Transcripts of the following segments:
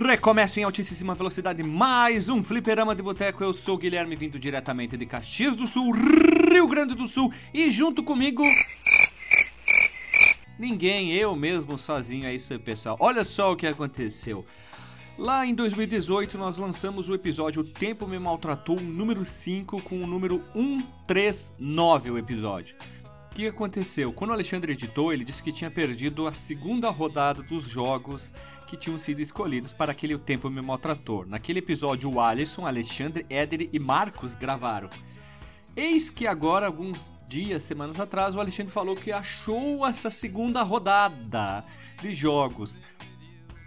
Recomeça em altíssima velocidade mais um Fliperama de Boteco. Eu sou o Guilherme, vindo diretamente de Caxias do Sul, Rio Grande do Sul. E junto comigo. Ninguém, eu mesmo sozinho. É isso aí, pessoal. Olha só o que aconteceu. Lá em 2018, nós lançamos o episódio O Tempo Me Maltratou, número 5, com o número 139 o episódio. Que aconteceu? Quando o Alexandre editou, ele disse que tinha perdido a segunda rodada dos jogos que tinham sido escolhidos para aquele Tempo Me Maltratou. Naquele episódio, o Alisson, Alexandre, Éder e Marcos gravaram. Eis que agora, alguns dias, semanas atrás, o Alexandre falou que achou essa segunda rodada de jogos.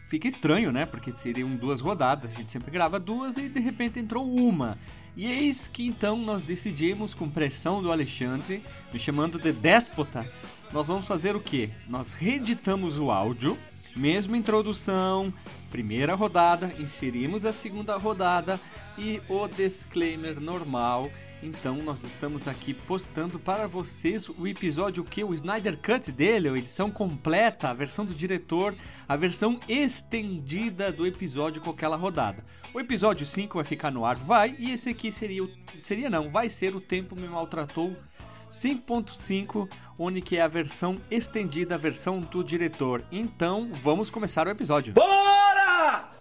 Fica estranho, né? Porque seriam duas rodadas, a gente sempre grava duas e de repente entrou uma. E eis que então nós decidimos, com pressão do Alexandre, me chamando de déspota, nós vamos fazer o quê? Nós reeditamos o áudio, mesma introdução, primeira rodada, inserimos a segunda rodada e o disclaimer normal. Então nós estamos aqui postando para vocês o episódio que o Snyder Cut dele, a edição completa, a versão do diretor, a versão estendida do episódio com aquela rodada. O episódio 5 vai ficar no ar, vai, e esse aqui seria o seria não, vai ser o tempo me maltratou 5.5, onde que é a versão estendida, a versão do diretor. Então, vamos começar o episódio. Bora!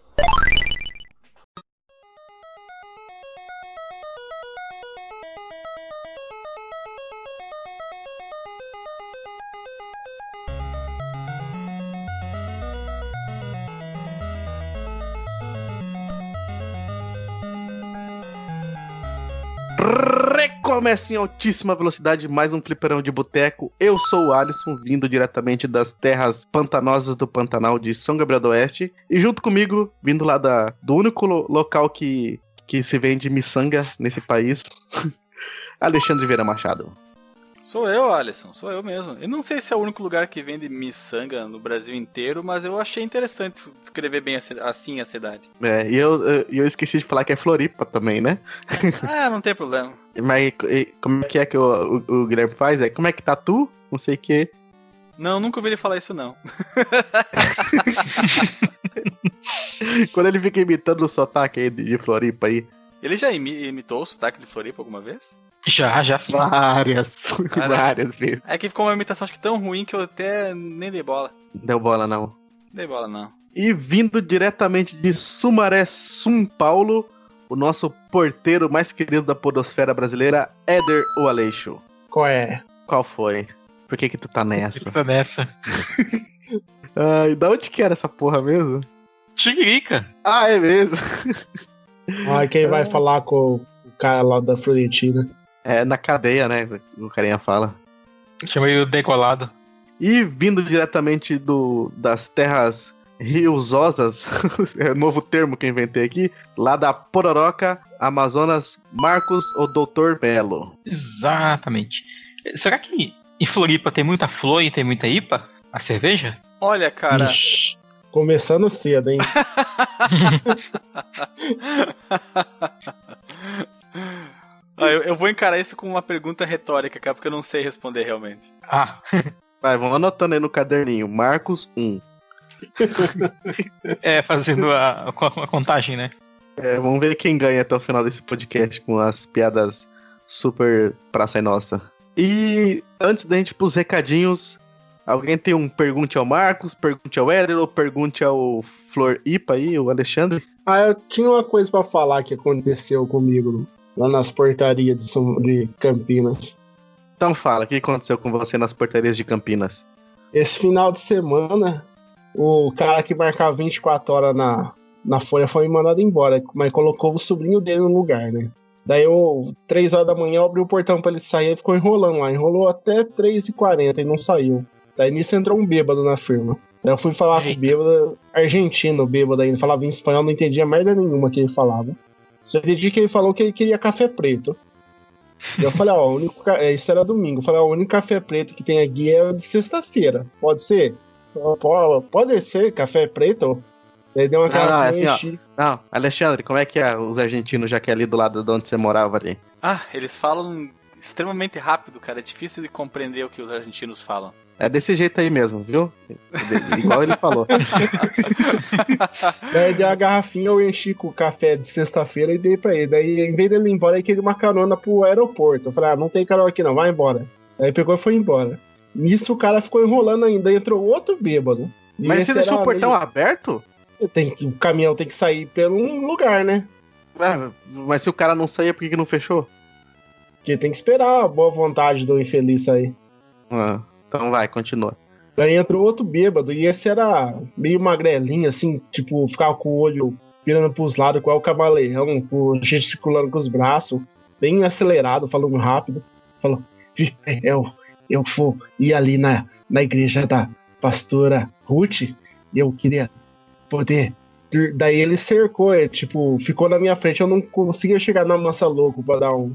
Recomeça em altíssima velocidade mais um fliperão de boteco. Eu sou o Alisson, vindo diretamente das terras pantanosas do Pantanal de São Gabriel do Oeste. E junto comigo, vindo lá da, do único lo- local que, que se vende miçanga nesse país, Alexandre Vieira Machado. Sou eu, Alisson, sou eu mesmo. Eu não sei se é o único lugar que vende miçanga no Brasil inteiro, mas eu achei interessante descrever bem assim a cidade. É, e eu, eu, eu esqueci de falar que é Floripa também, né? ah, não tem problema. Mas como é que é que o, o, o Guilherme faz? É como é que tá tu? Não sei o que. Não, nunca ouvi ele falar isso não. Quando ele fica imitando o sotaque aí de, Floripa aí. Ele já imi- imitou o sotaque de Floripa alguma vez? Já, já. Várias, Cara. várias vezes. É que ficou uma imitação acho que tão ruim que eu até nem dei bola. Deu bola não. Dei bola não. E vindo diretamente de Sumaré, São Paulo, o nosso porteiro mais querido da podosfera brasileira, Éder o Aleixo. Qual é? Qual foi? Por que que tu tá nessa? Tá nessa. Ai, da onde que era essa porra mesmo? Tigrica. Ah, é mesmo? Ah, quem vai falar com o cara lá da Florentina? É na cadeia, né? O carinha fala. Chama ele de decolado. E vindo diretamente do, das terras riososas, é um novo termo que eu inventei aqui, lá da Pororoca, Amazonas, Marcos, o Doutor Belo. Exatamente. Será que em Floripa tem muita flor e tem muita IPA? A cerveja? Olha, cara, Ixi, começando cedo, hein? ah, eu, eu vou encarar isso com uma pergunta retórica, cara, porque eu não sei responder realmente. Ah, Vai, vamos anotando aí no caderninho. Marcos 1. é, fazendo a, a, a contagem, né? É, vamos ver quem ganha até o final desse podcast com as piadas super praça e nossa. E antes da gente ir pros recadinhos, alguém tem um pergunte ao Marcos, pergunte ao Éder ou pergunte ao Flor Ipa aí, o Alexandre? Ah, eu tinha uma coisa pra falar que aconteceu comigo lá nas portarias de, São- de Campinas. Então fala, o que aconteceu com você nas portarias de Campinas? Esse final de semana, o cara que marcava 24 horas na, na folha foi mandado embora, mas colocou o sobrinho dele no lugar, né? Daí eu, 3 horas da manhã, eu abri o portão pra ele sair e ficou enrolando lá. Enrolou até 3h40 e não saiu. Daí nisso entrou um bêbado na firma. Daí eu fui falar com o Eita. bêbado, argentino, bêbado ainda, falava em espanhol, não entendia merda nenhuma que ele falava. Só entendi que ele falou que ele queria café preto. E eu falei, ó, o único, ca- é, isso era domingo. Eu falei, ó, o único café preto que tem aqui é o de sexta-feira. Pode ser? Pode ser café preto? Ele deu uma Ah, cara assim, ó. Não, Alexandre, como é que é os argentinos, já que é ali do lado de onde você morava ali? Ah, eles falam extremamente rápido, cara. É difícil de compreender o que os argentinos falam. É desse jeito aí mesmo, viu? Igual ele falou. Daí deu a garrafinha, eu enchi com o café de sexta-feira e dei pra ele. Daí, em vez dele ir embora, ele queria uma carona pro aeroporto. Eu falei, ah, não tem carona aqui não, vai embora. Daí pegou e foi embora. Nisso o cara ficou enrolando ainda, entrou outro bêbado. Mas você deixou o portão meio- aberto? Tem que, o caminhão tem que sair pelo um lugar, né? Ué, mas se o cara não saía, por que, que não fechou? Porque tem que esperar a boa vontade do infeliz sair. Ah, então vai, continua. Daí entrou outro bêbado, e esse era meio magrelinho, assim, tipo, ficava com o olho virando pros lados, igual o camaleão, com- gesticulando com os braços, bem acelerado, falando rápido. Falou, "Vi, eu, eu vou ir ali na, na igreja da pastora Ruth, e eu queria poder. dur-" Daí ele cercou, é, tipo, ficou na minha frente, eu não conseguia chegar na massa louco pra dar um.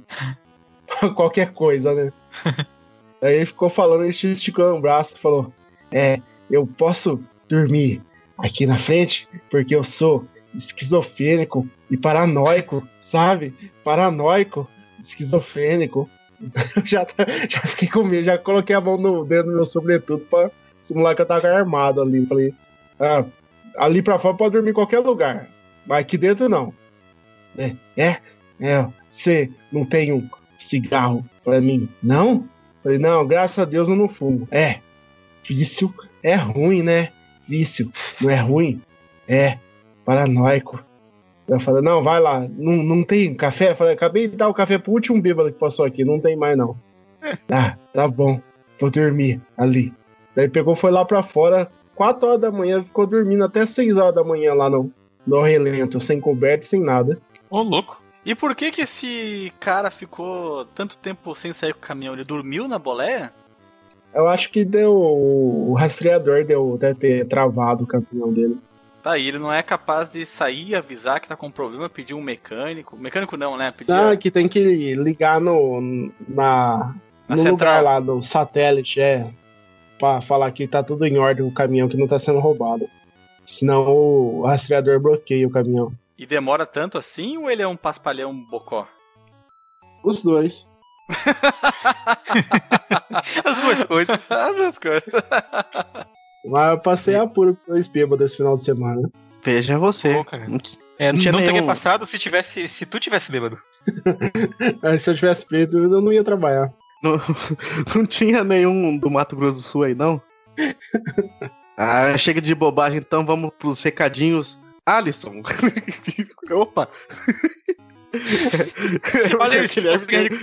qualquer coisa, né? Aí ele ficou falando, ele esticando o braço, falou: É, eu posso dormir aqui na frente porque eu sou esquizofrênico e paranoico, sabe? Paranoico, esquizofrênico. Eu já, já fiquei com medo, já coloquei a mão no dedo do meu sobretudo pra simular que eu tava armado ali. Falei: ah, ali pra fora pode dormir em qualquer lugar, mas aqui dentro não. É, é, é você não tem um cigarro pra mim, não? Falei, não, graças a Deus eu não fumo. É, vício é ruim, né? Vício não é ruim? É, paranoico. Eu falei, não, vai lá, não, não tem café? Eu falei, acabei de dar o café pro último bêbado que passou aqui, não tem mais não. Ah, tá bom, vou dormir ali. Daí pegou, foi lá pra fora, 4 horas da manhã, ficou dormindo até 6 horas da manhã lá no, no relento, sem coberto, sem nada. Ô, louco. E por que que esse cara ficou tanto tempo sem sair com o caminhão? Ele dormiu na boleia? Eu acho que deu. O rastreador deu, deve ter travado o caminhão dele. Tá aí, ele não é capaz de sair, avisar que tá com problema, pedir um mecânico. Mecânico não, né? Pedir Ah, que tem que ligar no, na, Na no central. lugar lá, no satélite, é. Pra falar que tá tudo em ordem o caminhão, que não tá sendo roubado. Senão o rastreador bloqueia o caminhão. E demora tanto assim ou ele é um paspalhão bocó? Os dois. As duas coisas. As duas coisas. Mas eu passei apuro com dois bêbados esse final de semana. Veja você. Pô, cara. Não É, Não não tinha teria nenhum- passado se tivesse. Se tu tivesse bêbado. Mas se eu tivesse feito, eu não ia trabalhar. Não, não tinha nenhum do Mato Grosso do Sul aí, não? Ah, chega de bobagem, então vamos pros recadinhos. Alisson. Opa! É Olha porque o Guilherme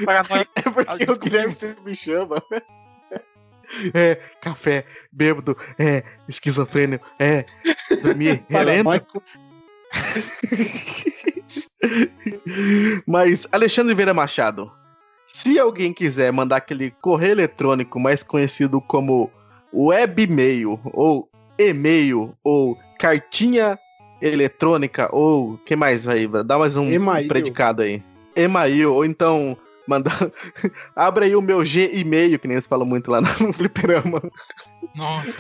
é porque o Guilherme sempre me chama. É, café, bêbado, é, esquizofrênico, é, dormir, relento. Mas, Alexandre Vieira Machado, se alguém quiser mandar aquele correio eletrônico mais conhecido como webmail, ou e-mail, ou cartinha eletrônica, ou que mais vai? Dá mais um E-mail. predicado aí. E-mail, ou então mandar. Abra aí o meu G-e-mail, que nem eles falam muito lá no Fliperama. Nossa.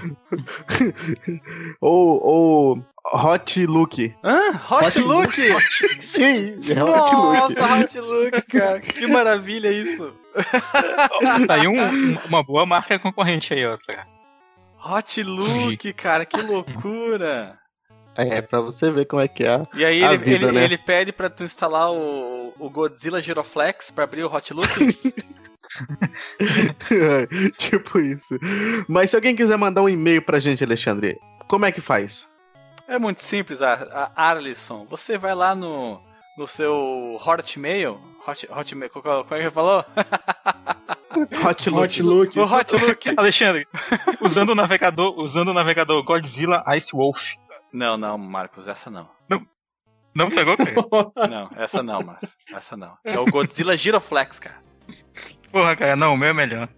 Ou, ou Hotlook. Hã? Hot Look? Sim, é Hotlook. Nossa, Hot Look, cara. Que maravilha isso. Tá aí um- um- uma boa marca concorrente aí, ó. Hot Look, cara, que loucura. É, pra você ver como é que é. E aí A ele, vida, ele, né? ele pede pra tu instalar o, o Godzilla Giroflex pra abrir o Hot Look. tipo isso. Mas se alguém quiser mandar um e-mail pra gente, Alexandre, como é que faz? É muito simples, a, a Arlisson. Você vai lá no, no seu Hotmail. Hot, hotmail, qual, qual, é que ele falou? Hotlook. Outlook. No Hotlook. Alexandre, usando o navegador, usando o navegador Godzilla Ice Wolf. Não, não, Marcos, essa não. Não pegou, cara? Não, essa não, Marcos. Essa não. É o Godzilla Giroflex, cara. Porra, cara, não, o meu é melhor.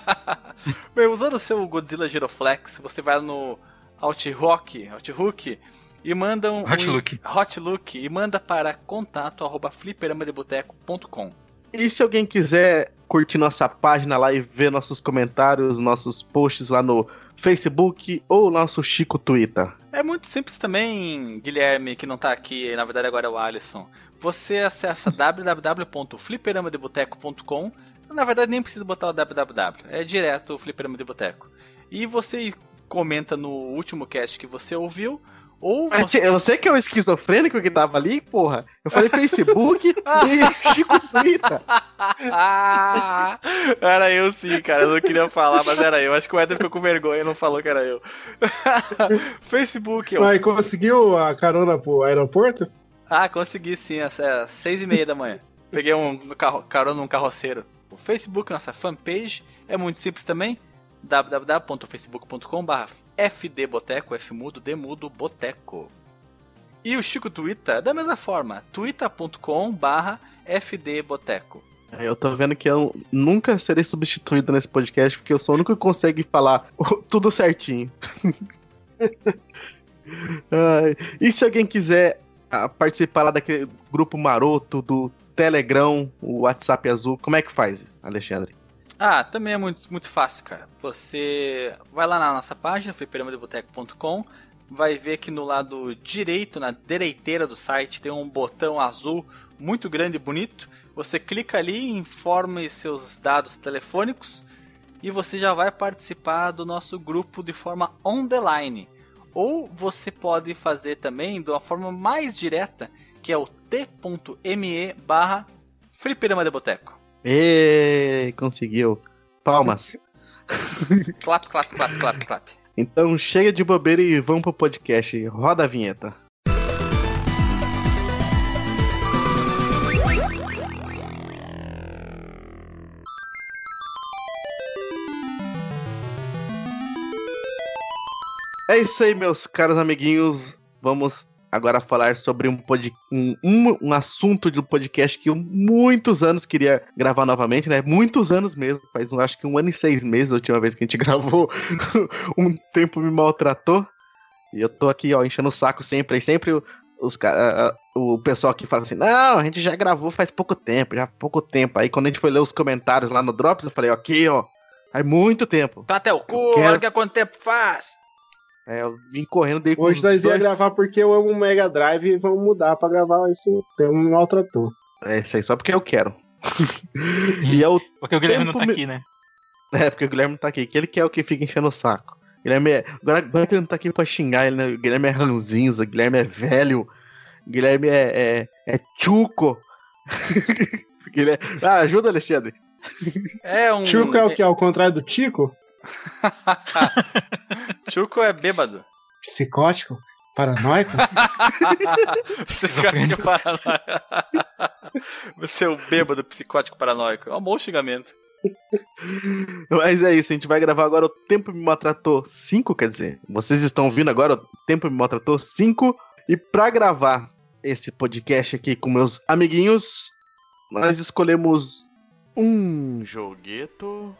Bem, usando o seu Godzilla Giroflex, você vai no Outrock, Outhook e manda um Hotlook. um- Hotlook e manda para contato arroba fliperamadeboteco.com. E se alguém quiser curtir nossa página lá e ver nossos comentários, nossos posts lá no Facebook ou nosso Chico Twitter? É muito simples também, Guilherme, que não tá aqui, na verdade agora é o Alisson. Você acessa www.fliperamadeboteco.com. Na verdade nem precisa botar o www, é direto o Fliperama de Boteco. e você comenta no último cast que você ouviu, ou Mas você... você, que é o esquizofrênico que tava ali, porra. Eu falei Facebook e Chico Frita. Ah, era eu sim, cara. Eu não queria falar, mas era eu. Acho que o Éder ficou com vergonha e não falou que era eu. Facebook, eu. Mas conseguiu a carona pro aeroporto? Ah, consegui sim, às às seis e meia da manhã. Peguei um carro, carona num carroceiro. O Facebook, nossa fanpage, é muito simples também. www.facebook.com.br fdboteco, f mudo, d mudo, boteco. E o Chico Twitter, da mesma forma, twitter.com.br fdboteco. Eu tô vendo que eu nunca serei substituído nesse podcast, porque eu sou o único que consegue falar tudo certinho. E se alguém quiser ah, participar lá daquele grupo maroto do Telegram, o WhatsApp azul, como é que faz, Alexandre? Ah, também é muito, muito fácil, cara. Você vai lá na nossa página, fliperamadeboteco.com, vai ver que no lado direito, na direiteira do site, tem um botão azul muito grande e bonito. Você clica ali, informe seus dados telefônicos e você já vai participar do nosso grupo de forma on the line. Ou você pode fazer também de uma forma mais direta, que é o t.me barra. Ê, conseguiu. Palmas. Clap, clap, clap, clap, clap. Então chega de bobeira e vamos pro podcast. Roda a vinheta. É isso aí, meus caros amiguinhos. Vamos agora falar sobre um, pod... um, um, um assunto do podcast que eu muitos anos queria gravar novamente, né? Muitos anos mesmo. Faz um, acho que um ano e seis meses a última vez que a gente gravou. um tempo me maltratou. E eu tô aqui, ó, enchendo o saco sempre. E sempre os, ca- o pessoal aqui fala assim: Não, a gente já gravou faz pouco tempo, já há pouco tempo. Aí quando a gente foi ler os comentários lá no Drops, eu falei: Aqui, ó, faz muito tempo. Tá até o cu, quero- olha que quanto tempo faz. É, eu vim correndo dei com Hoje nós ia dois- gravar porque eu amo o Mega Drive e vamos mudar pra gravar esse tema um maltrator. É isso aí, só porque eu quero. e é o Porque o Guilherme não tá me- aqui, né? É, porque o Guilherme não tá aqui, que ele quer o que fica enchendo o saco. Guilherme é. Agora, que ele não tá aqui pra xingar ele, né? O Guilherme é ranzinza, o Guilherme é velho, o Guilherme é. é, é tchuco. Guilherme... Ah, ajuda, Alexandre. É um. Chico é o que? Ao contrário do Tico? Chuco é bêbado. Psicótico? Paranoico? psicótico paranoico. Você é o bêbado psicótico paranoico. É um bom xingamento. Mas é isso, a gente vai gravar agora o Tempo Me Maltratou 5, quer dizer, vocês estão ouvindo agora o Tempo Me Maltratou 5. E pra gravar esse podcast aqui com meus amiguinhos, nós escolhemos um jogueto.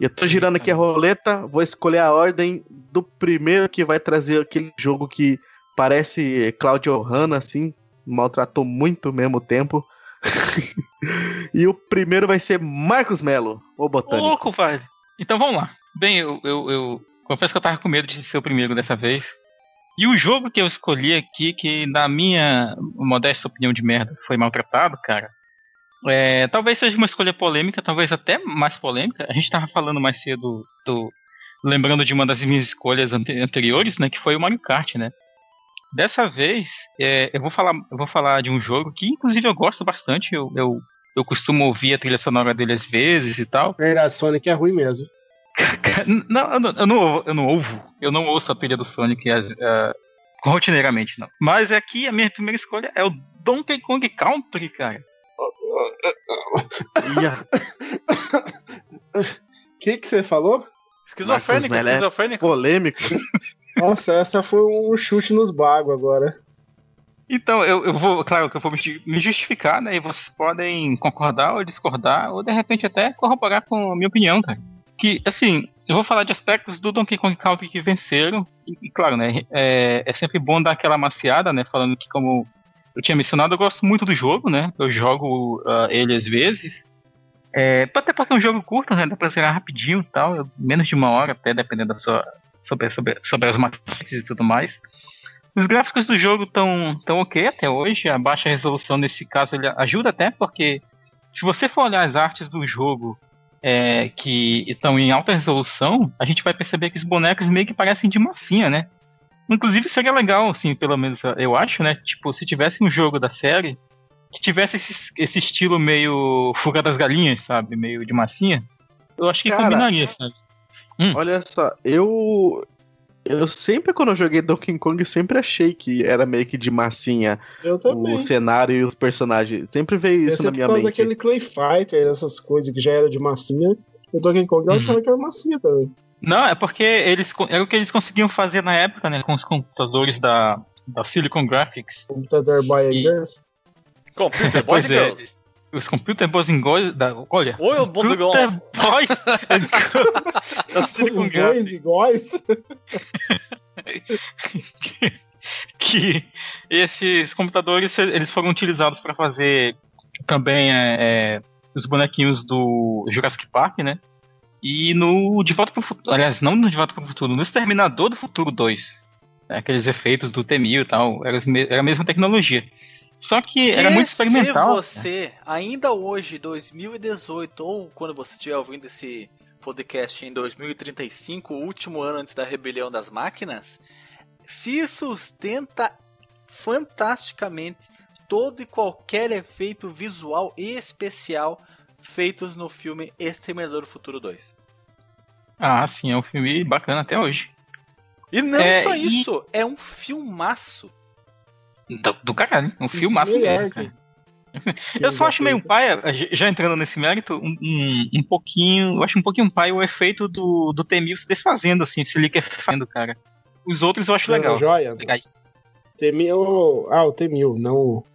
Eu tô girando aqui a roleta, vou escolher a ordem do primeiro que vai trazer aquele jogo que parece Claudio Hanna, assim, maltratou muito ao mesmo tempo. e o primeiro vai ser Marcos Melo, o botânico. louco, velho. Então vamos lá. Bem, eu, eu, eu confesso que eu tava com medo de ser o primeiro dessa vez. E o jogo que eu escolhi aqui, que na minha modesta opinião de merda foi maltratado, cara, é, talvez seja uma escolha polêmica, talvez até mais polêmica. A gente tava falando mais cedo do. Lembrando de uma das minhas escolhas ante- anteriores, né? Que foi o Mario Kart, né? Dessa vez, é, eu, vou falar, eu vou falar de um jogo que, inclusive, eu gosto bastante. Eu, eu, eu costumo ouvir a trilha sonora dele às vezes e tal. Verdade, Sonic é ruim mesmo. Não, eu não, eu não, eu não ouvo. Eu não ouço a trilha do Sonic as- ah, rotineiramente, não. Mas aqui a minha primeira escolha é o Donkey Kong Country, cara. O que que você falou? Esquizofrênico, esquizofrênico. Polêmico. Nossa, essa foi um chute nos bagos agora. Então, eu, eu vou, claro que eu vou me justificar, né? E vocês podem concordar ou discordar, ou de repente até corroborar com a minha opinião, cara. Que, assim, eu vou falar de aspectos do Donkey Kong Country que venceram. E, e, claro, né? É, é sempre bom dar aquela maciada, né? Falando que, como eu tinha mencionado, eu gosto muito do jogo, né? Eu jogo ah, ele às vezes. É, até porque um jogo curto, né? Dá pra zerar rapidinho e tal. Menos de uma hora, até, dependendo da sua. Sobre, sobre, sobre as maquetes e tudo mais. Os gráficos do jogo estão tão ok até hoje. A baixa resolução nesse caso ajuda até porque se você for olhar as artes do jogo é, que estão em alta resolução, a gente vai perceber que os bonecos meio que parecem de massinha, né? Inclusive seria legal, assim, pelo menos eu acho, né? Tipo, se tivesse um jogo da série que tivesse esse, esse estilo meio fuga das galinhas, sabe? Meio de massinha, eu acho que Cara, combinaria, sabe? Hum. Olha só, eu. Eu sempre, quando eu joguei Donkey Kong, sempre achei que era meio que de massinha Eu também. o cenário e os personagens. Sempre veio É isso na sempre minha por causa mente. daquele Clay Fighter, essas coisas que já era de massinha. O Donkey Kong eu Uhum. achava que era massinha também. Não, é porque eles era o que eles conseguiam fazer na época, né? Com os computadores da, da Silicon Graphics. Computador Boy and E- Girls. Computer Pois Boys and é. Girls. Os Computer Boys and Girls da. Olha. Oi, Boys and Computer Girls. Boys and Girls da Silicon Graphics. dois iguais. que esses computadores eles foram utilizados para fazer também é, é, os bonequinhos do Jurassic Park, né? E no De Volta para o Futuro, aliás, não no De Volta para o Futuro, no Exterminador do Futuro 2, né? aqueles efeitos do T-1000 e tal, era, era a mesma tecnologia. Só que era muito experimental. Se você, ainda hoje, 2018, ou quando você estiver ouvindo esse podcast em 2035, o último ano antes da rebelião das máquinas, se sustenta fantasticamente todo e qualquer efeito visual e especial feitos no filme Exterminador do Futuro 2. Ah, sim, é um filme bacana até hoje. E não É, só e- isso, é um filmaço. Do, do caralho, um filmaço Melhor mesmo, cara. Eu só acho meio paia, já entrando nesse mérito, um, um, um pouquinho. Eu acho um pouquinho paia o efeito do, do T-1000 se desfazendo, assim, se liquefazendo, cara. Os outros eu acho Dando legal. Joia. Legais. T1000. Ah, o T1000, não o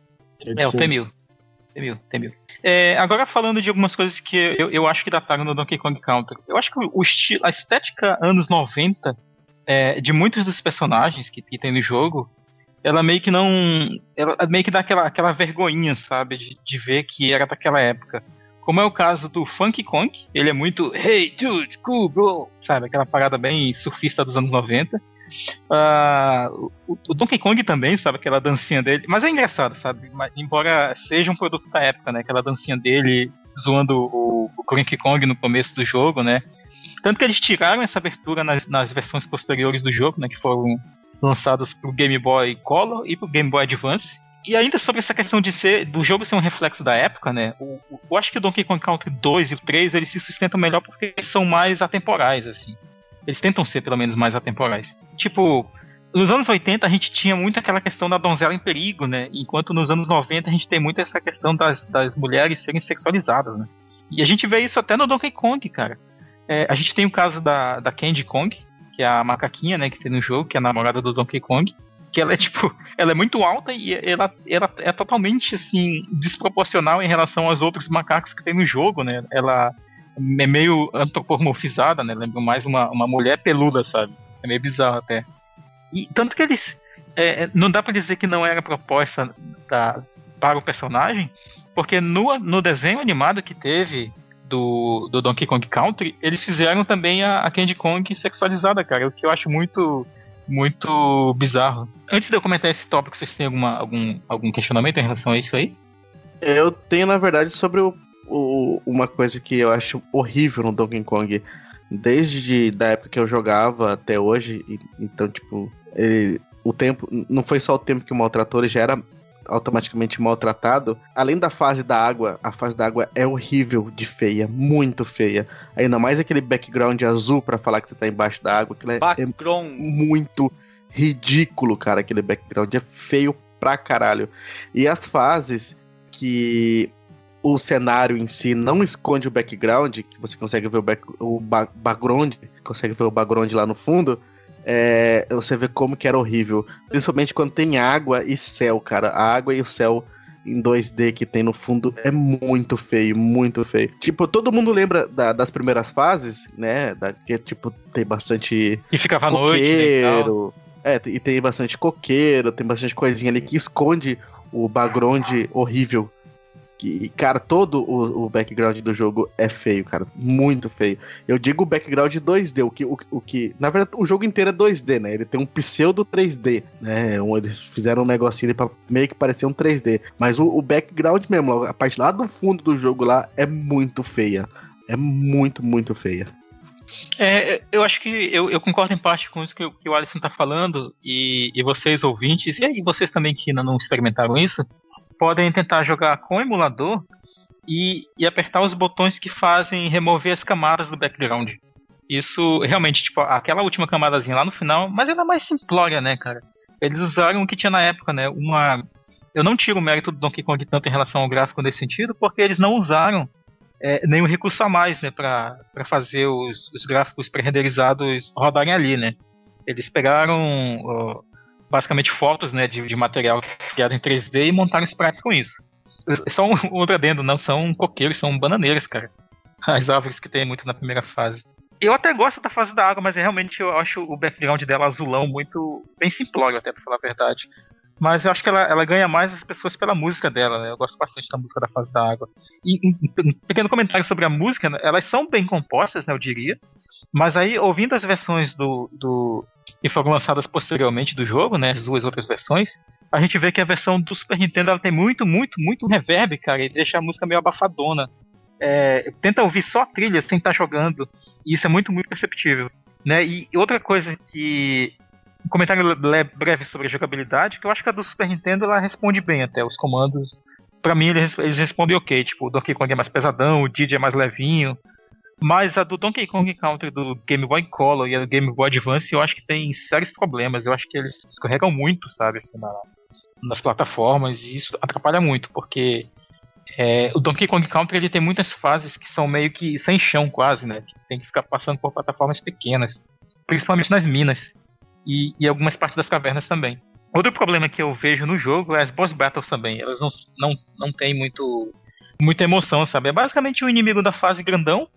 É, o T-1000. T-1000, T-1000. É, agora falando de algumas coisas que eu, eu acho que dataram no Donkey Kong Country. Eu acho que o estilo, a estética anos 90 é, de muitos dos personagens que, que tem no jogo, ela meio que não. Ela meio que dá aquela, aquela vergonhinha, sabe? De, de ver que era daquela época. Como é o caso do Funky Kong, ele é muito Hey dude, cool bro, sabe? Aquela parada bem surfista dos anos 90. Ah, o, Donkey Kong também, sabe? Aquela dancinha dele. Mas é engraçado, sabe? Embora seja um produto da época, né? Aquela dancinha dele zoando o, o Donkey Kong no começo do jogo, né? Tanto que eles tiraram essa abertura nas, nas versões posteriores do jogo, né? Que foram lançados pro Game Boy Color e pro Game Boy Advance. E ainda sobre essa questão de ser do jogo ser um reflexo da época, né? O, o- eu acho que o Donkey Kong Country 2 e o 3 eles se sustentam melhor porque são mais atemporais, assim. Eles tentam ser pelo menos mais atemporais. Tipo, nos anos 80 a gente tinha muito aquela questão da donzela em perigo, né? Enquanto nos anos 90 a gente tem muito essa questão das, das mulheres serem sexualizadas, né? E a gente vê isso até no Donkey Kong, cara. É, a gente tem o caso da, da Candy Kong, que é a macaquinha, né, que tem no jogo, que é a namorada do Donkey Kong. Que ela é, tipo, ela é muito alta e ela, ela é totalmente, assim, desproporcional em relação aos outros macacos que tem no jogo, né? Ela é meio antropomorfizada, né? Lembra mais uma, uma mulher peluda, sabe? É meio bizarro até. E tanto que eles. é, é, não dá pra dizer que não era proposta da, para o personagem, porque no, no desenho animado que teve do, do Donkey Kong Country, eles fizeram também a, a Candy Kong sexualizada, cara, o que eu acho muito muito bizarro. Antes de eu comentar esse tópico, vocês têm alguma, algum, algum questionamento em relação a isso aí? Eu tenho, na verdade, sobre o, o- uma coisa que eu acho horrível no Donkey Kong. Desde da época que eu jogava até hoje, e- então, tipo, ele- o tempo. Não foi só o tempo que o maltratou, ele já era automaticamente maltratado. Além da fase da água, a fase da água é horrível de feia, muito feia. Ainda mais aquele background azul pra falar que você tá embaixo da água, aquilo é, é muito ridículo, cara, aquele background. É feio pra caralho. E as fases que o cenário em si não esconde o background, que você consegue ver o, back, o ba- background, consegue ver o background lá no fundo, é, você vê como que era horrível. Principalmente quando tem água e céu, cara. A água e o céu em 2D que tem no fundo é muito feio, muito feio. Tipo, todo mundo lembra da- das primeiras fases, né? Da, que, tipo, tem bastante Que ficava à noite né, e. É, e tem bastante coqueiro, tem bastante coisinha ali que esconde o background horrível. Que, cara, todo o, o background do jogo é feio, cara. Muito feio. Eu digo background 2D, o que, o, o que. Na verdade, o jogo inteiro é 2D, né? Ele tem um pseudo 3D, né? Um- Eles fizeram um negocinho pra meio que parecer um 3D. Mas o, o background mesmo, a parte lá do fundo do jogo lá é muito feia. é muito, muito feia. É, eu acho que eu, eu, concordo em parte com isso que, que o Alisson está falando, e, e, vocês ouvintes, e aí vocês também que ainda não experimentaram isso, podem tentar jogar com emulador e, e, apertar os botões que fazem remover as camadas do background. Isso realmente, tipo, aquela última camadazinha lá no final, mas ela é mais simplória, né, cara? Eles usaram o que tinha na época, né? Uma. Eu não tiro o mérito do Donkey Kong tanto em relação ao gráfico nesse sentido, porque eles não usaram é, nenhum recurso a mais, né, para fazer os, os gráficos pré-renderizados rodarem ali, né? Eles pegaram basicamente fotos, né, de, de material criado em 3D e montaram sprites com isso. Só um outro adendo, não são coqueiros, são bananeiras, cara. As árvores que tem muito na primeira fase. Eu até gosto da fase da água, mas realmente eu acho o background dela azulão muito bem simplório, até pra falar a verdade. Mas eu acho que ela, ela ganha mais as pessoas pela música dela, né? Eu gosto bastante da música da fase da água. E um, pequeno comentário sobre a música, né? elas são bem compostas, né, eu diria. Mas aí, ouvindo as versões do, do que foram lançadas posteriormente do jogo, né? As duas outras versões, a gente vê que a versão do Super Nintendo ela tem muito, muito, muito reverb, cara, e deixa a música meio abafadona. É, tenta ouvir só a trilha sem estar tá jogando, e isso é muito, muito perceptível. Né? E outra coisa que um comentário breve sobre a jogabilidade, que eu acho que a do Super Nintendo ela responde bem até. Os comandos, para mim, eles, eles, respondem ok. Tipo, o Donkey Kong é mais pesadão, o Diddy é mais levinho. Mas a do Donkey Kong Country do Game Boy Color e a do Game Boy Advance, eu acho que tem sérios problemas. Eu acho que eles escorregam muito, sabe, assim, na, nas plataformas, e isso atrapalha muito, porque é, o Donkey Kong Country ele tem muitas fases que são meio que sem chão quase, né? Tem que ficar passando por plataformas pequenas, principalmente nas minas e, e algumas partes das cavernas também. Outro problema que eu vejo no jogo é as boss battles também. Elas não, não, não têm muito, muita emoção, sabe? É basicamente o um inimigo da fase grandão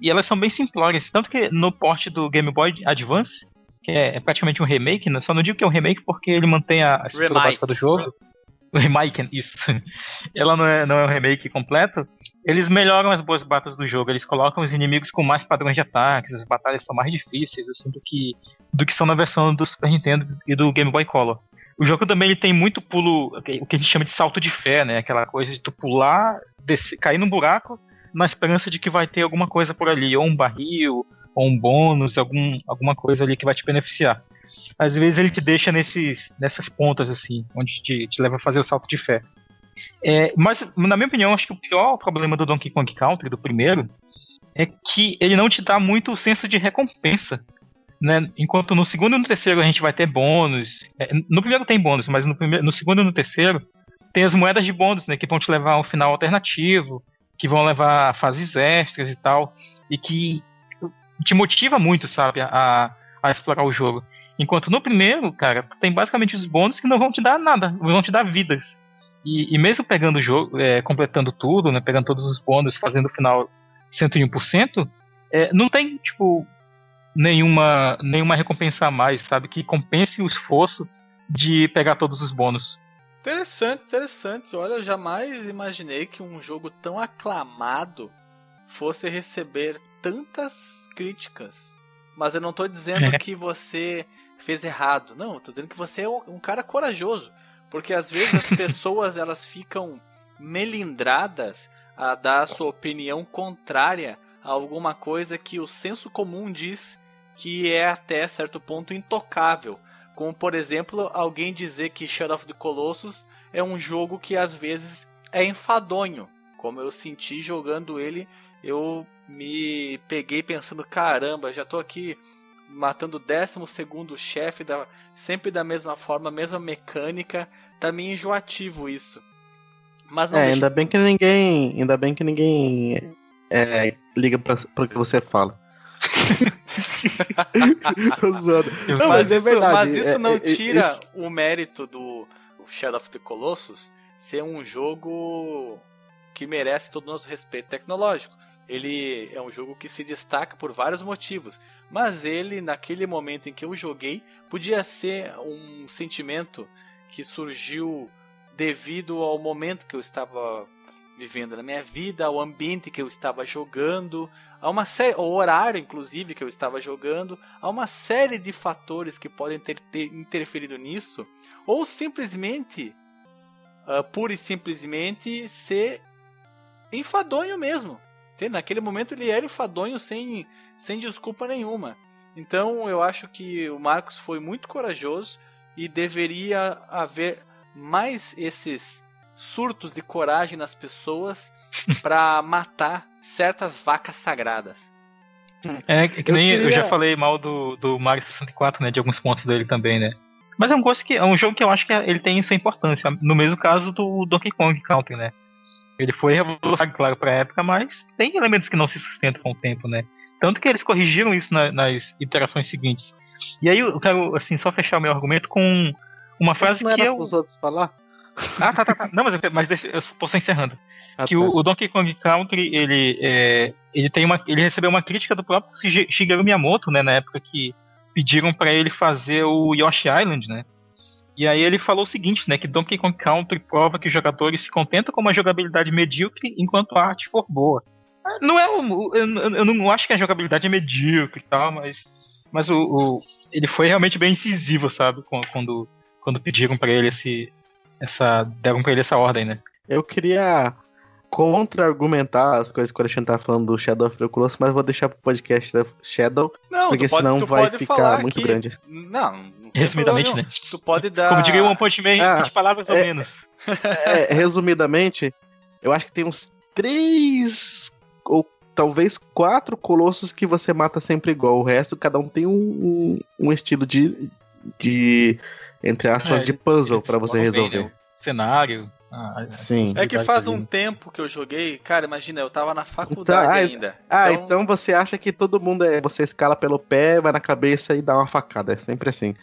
e elas são bem simplórias. Tanto que no porte do Game Boy Advance, que é, é praticamente um remake, né? só não digo que é um remake porque ele mantém a, estrutura remake. básica do jogo. O remake, isso. Ela não é, não é um remake completo. Eles melhoram as boas batalhas do jogo. Eles colocam os inimigos com mais padrões de ataques. As batalhas são mais difíceis, assim, do que do que são na versão do Super Nintendo e do Game Boy Color. O jogo também ele tem muito pulo, o que a gente chama de salto de fé, né? Aquela coisa de tu pular, descer, cair num buraco, na esperança de que vai ter alguma coisa por ali, ou um barril, ou um bônus, algum, alguma coisa ali que vai te beneficiar. Às vezes ele te deixa nesses, nessas pontas, assim, onde te, te leva a fazer o salto de fé. É, mas, na minha opinião, acho que o pior problema do Donkey Kong Country, do primeiro, é que ele não te dá muito o senso de recompensa né? Enquanto no segundo e no terceiro a gente vai ter bônus. É, no primeiro tem bônus, mas no, primeiro, no segundo e no terceiro tem as moedas de bônus, né? Que vão te levar a um final alternativo, que vão levar fases extras e tal. E que te motiva muito, sabe, a, a explorar o jogo. Enquanto no primeiro, cara, tem basicamente os bônus que não vão te dar nada, vão te dar vidas. E, e mesmo pegando o jogo, é, completando tudo, né, pegando todos os bônus, fazendo o final 101%, é, não tem, tipo, nenhuma, nenhuma recompensa a mais, sabe? Que compense o esforço de pegar todos os bônus. Interessante, interessante. Olha, eu jamais imaginei que um jogo tão aclamado fosse receber tantas críticas. Mas eu não estou dizendo que você fez errado. Não, eu tô dizendo que você é um cara corajoso. Porque às vezes as pessoas elas ficam melindradas a dar a sua opinião contrária a alguma coisa que o senso comum diz que é até certo ponto intocável. Como, por exemplo, alguém dizer que Shadow of the Colossus é um jogo que às vezes é enfadonho. Como eu senti jogando ele, eu me peguei pensando: caramba, já tô aqui matando o décimo segundo chefe, da, sempre da mesma forma, mesma mecânica. Tá meio enjoativo isso. Mas é, deixa... ainda bem que ninguém. Ainda bem que ninguém é, liga para o que você fala. Tô zoando. Não, mas, mas, é verdade. Mas isso é, não é, tira isso... o mérito do Shadow of the Colossus ser um jogo que merece todo o nosso respeito tecnológico. Ele é um jogo que se destaca por vários motivos, mas ele, naquele momento em que eu joguei, podia ser um sentimento que surgiu devido ao momento que eu estava vivendo na minha vida, ao ambiente que eu estava jogando, Há uma série, o horário, inclusive, que eu estava jogando, há uma série de fatores que podem ter, ter interferido nisso, ou simplesmente, uh, pura e simplesmente, ser enfadonho mesmo. Entende? Naquele momento ele era enfadonho sem, sem desculpa nenhuma. Então eu acho que o Marcos foi muito corajoso e deveria haver mais esses surtos de coragem nas pessoas para matar certas vacas sagradas. É, que nem eu, queria- já falei mal do, do Mario 64, né? De alguns pontos dele também, né? Mas é um gosto que é um jogo que eu acho que ele tem sua importância. No mesmo caso do Donkey Kong Country, né? Ele foi revolucionário, claro, pra época, mas tem elementos que não se sustentam com o tempo, né? Tanto que eles corrigiram isso na- nas iterações seguintes. E aí eu quero, assim, só fechar o meu argumento com uma frase Isso não que era eu. pros outros falar? Ah, tá, tá, tá. Não, mas, eu- mas eu tô só encerrando Ah, que tá. o, o Donkey Kong Country ele é, ele tem uma ele recebeu uma crítica do próprio Shige- Shigeru Miyamoto né na época que pediram pra ele fazer o Yoshi Island né e aí ele falou o seguinte né que Donkey Kong Country prova que os jogadores se contentam com uma jogabilidade medíocre enquanto a arte for boa Ah, não é o, eu, eu- não acho que a jogabilidade é medíocre e tal mas mas o, o- ele foi realmente bem incisivo sabe quando quando, pediram pra ele esse essa deram pra ele essa ordem né Eu queria contra-argumentar as coisas que o Alexandre tá falando do Shadow of the Colossus, mas vou deixar pro podcast da Shadow, Não, porque pode, senão vai ficar muito que- grande. Não, não resumidamente problema né. Tu pode dar. Como diria o One Punch Man, Ah, 20 palavras ou é- menos. É, resumidamente, eu acho que tem uns três ou talvez quatro colossos que você mata sempre igual. O resto, cada um tem um, um, um estilo de, de, entre aspas, É, de puzzle pra você bem, resolver. né? O cenário. a- a- Sim. É que faz um né? tempo que eu joguei, cara, imagina, eu tava na faculdade ah, ainda. Ah, então você acha que todo mundo é. Você escala pelo pé, vai na cabeça e dá uma facada. É sempre assim.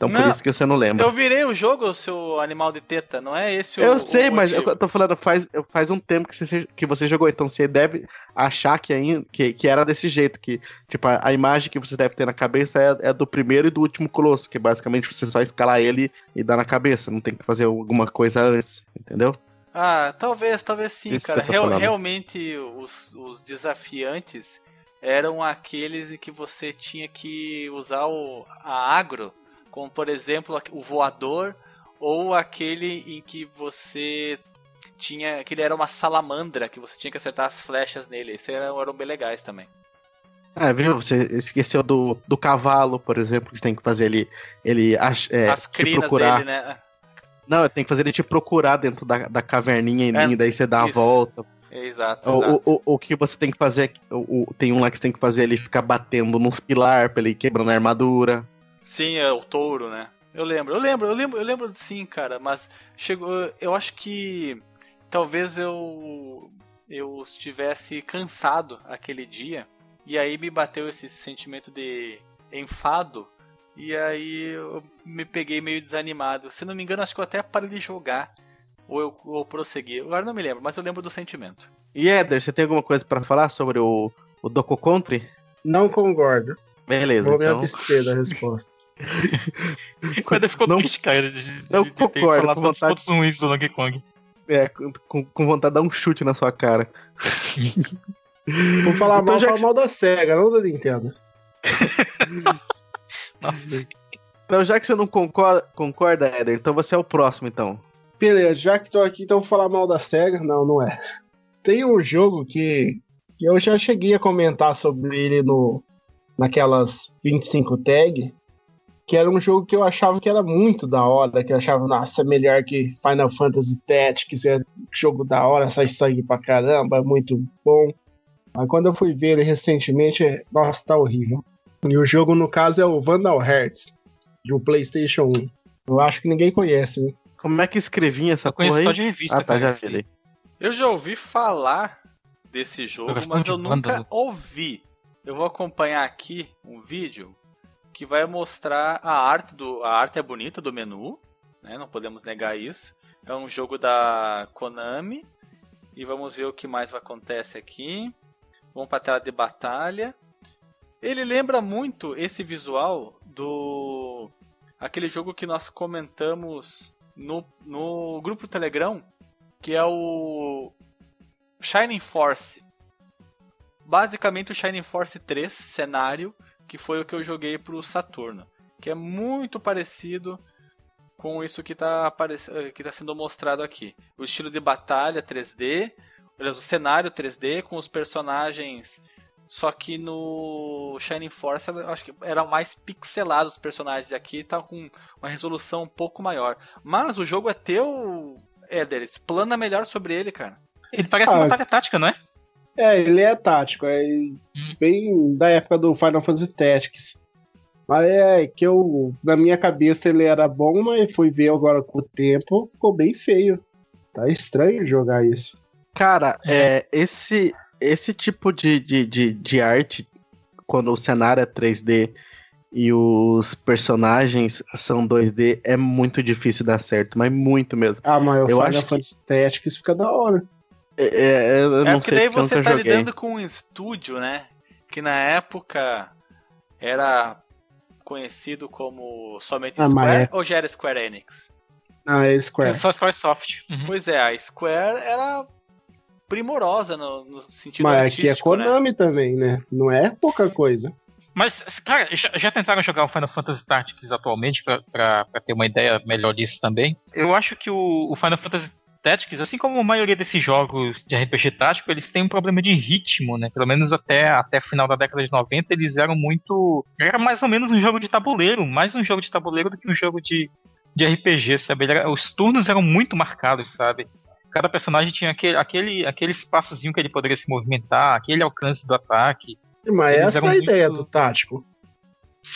Então por Não, isso que você não lembra. Eu virei o jogo, seu animal de teta, não é esse o Eu o sei, mas eu tô falando, faz, faz um tempo que você, que você jogou, então você deve achar que, ainda, que, que era desse jeito, que tipo, a, a imagem que você deve ter na cabeça é, é do primeiro e do último colosso, que basicamente você só escalar ele e dá na cabeça, não tem que fazer alguma coisa antes, entendeu? Ah, talvez, talvez sim, Isso cara. eu Real- realmente, os, os desafiantes eram aqueles em que você tinha que usar o, a agro, como por exemplo o voador, ou aquele em que você tinha. que ele era uma salamandra, que você tinha que acertar as flechas nele. Esses eram, eram bem legais também. Ah, viu? Você esqueceu do, do cavalo, por exemplo, que você tem que fazer ele, ele é, as crinas procurar. dele, né? Não, tem que fazer ele te procurar dentro da, da caverninha e É, daí você dá a isso. volta. Exato, O, exato. o, o, o que você tem que fazer, é o, o- tem um lá que você tem que fazer ele ficar batendo nos pilar pra ele ir quebrando a armadura. Sim, é o touro, né? Eu lembro, eu lembro, eu lembro, eu lembro sim, cara, mas chegou, eu acho que talvez eu eu estivesse cansado aquele dia e aí me bateu esse sentimento de enfado e aí eu me peguei meio desanimado. Se não me engano, acho que eu até parei de jogar ou eu ou prossegui. Agora não me lembro, mas eu lembro do sentimento. E Éder, você tem alguma coisa pra falar sobre o, o Doco Country? Não concordo. Beleza, Vou me então. abster da resposta. Quando ficou Não- triste, cara, de, de, não de concordo, com vontade. pontos ruins do Donkey Kong. É, com, com vontade de dar um chute na sua cara. Vou falar Então, mal, já mal da SEGA, não da Nintendo. Então, já que você não concorda, concorda, Éder, então você é o próximo, então. Beleza, já que tô aqui, então vou falar mal da SEGA. Não, não é. Tem um jogo que, que eu já cheguei a comentar sobre ele no naquelas 25 tag, que era um jogo que eu achava que era muito da hora, que eu achava, nossa, é melhor que Final Fantasy Tactics, é jogo da hora, sai sangue pra caramba, é muito bom. Mas quando eu fui ver ele recentemente, nossa, tá horrível. E o jogo, no caso, é o Vandal Hearts, do PlayStation 1. Eu acho que ninguém conhece, né? Como é que escrevinha essa eu conheço porra só aí? de revista. Ah, tá, cara. já vi ali. Eu já ouvi falar desse jogo, Gosto mas eu nunca ouvi. Eu vou acompanhar aqui um vídeo que vai mostrar a arte do. A arte é bonita do menu, né? Não podemos negar isso. É um jogo da Konami. E vamos ver o que mais acontece aqui. Vamos para a tela de batalha. Ele lembra muito esse visual do aquele jogo que nós comentamos no, no grupo Telegram, que é o Shining Force. Basicamente o Shining Force 3 cenário, que foi o que eu joguei pro Saturno, que é muito parecido com isso que está que tá sendo mostrado aqui. O estilo de batalha 3D, aliás, o cenário 3D com os personagens. Só que no Shining Force acho que eram mais pixelados os personagens. E aqui tá com uma resolução um pouco maior. Mas o jogo é teu, Éder. Explana melhor sobre ele, cara. Ele parece Ah, uma batalha tática, não é? É, ele é tático, é bem da época do Final Fantasy Tactics. Mas é que eu, na minha cabeça ele era bom, mas fui ver agora com o tempo, ficou bem feio. Tá estranho jogar isso. Cara, é, esse, esse tipo de, de, de, de arte, quando o cenário é 3D e os personagens são 2D, é muito difícil dar certo, mas muito mesmo. Ah, mas o Eu Final acho que- Fantasy Tactics fica da hora. É, é, eu É porque sei daí você tá joguei. lidando com um estúdio, né? Que na época era conhecido como somente Ah, Square é- ou já era Square Enix? Ah, é É Square. só Squaresoft. Uhum. Pois é, a Square era primorosa no, no sentido Mas aqui é né? Konami também, né? Não é pouca coisa. Mas, cara, já, já tentaram jogar o Final Fantasy Tactics atualmente pra, pra, pra ter uma ideia melhor disso também? Eu acho que o, o Final Fantasy Tactics, assim como a maioria desses jogos de RPG tático, eles têm um problema de ritmo, né? Pelo menos até, até o final da década de 90, eles eram muito. Era mais ou menos um jogo de tabuleiro, mais um jogo de tabuleiro do que um jogo de, de RPG, sabe? Era- os turnos eram muito marcados, sabe? Cada personagem tinha aquele, aquele, aquele espaçozinho que ele poderia se movimentar, aquele alcance do ataque. Mas Eles essa é a ideia muito- do tático.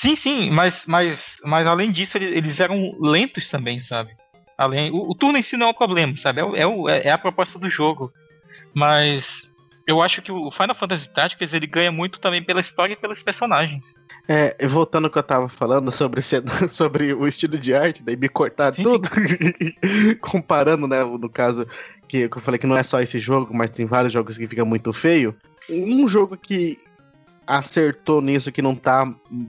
Sim, sim, mas, mas, mas além disso, ele- eles eram lentos também, sabe? Além, o, o turno em si não é o problema, sabe? É, é, o- é a proposta do jogo. Mas eu acho que o Final Fantasy Tactics ele ganha muito também pela história e pelos personagens. É, voltando ao que eu tava falando sobre, sobre o estilo de arte, daí me cortaram Sim, tudo. Comparando, né, no caso, que, que eu falei que não é só esse jogo, mas tem vários jogos que fica muito feio. Um jogo que acertou nisso, que não tá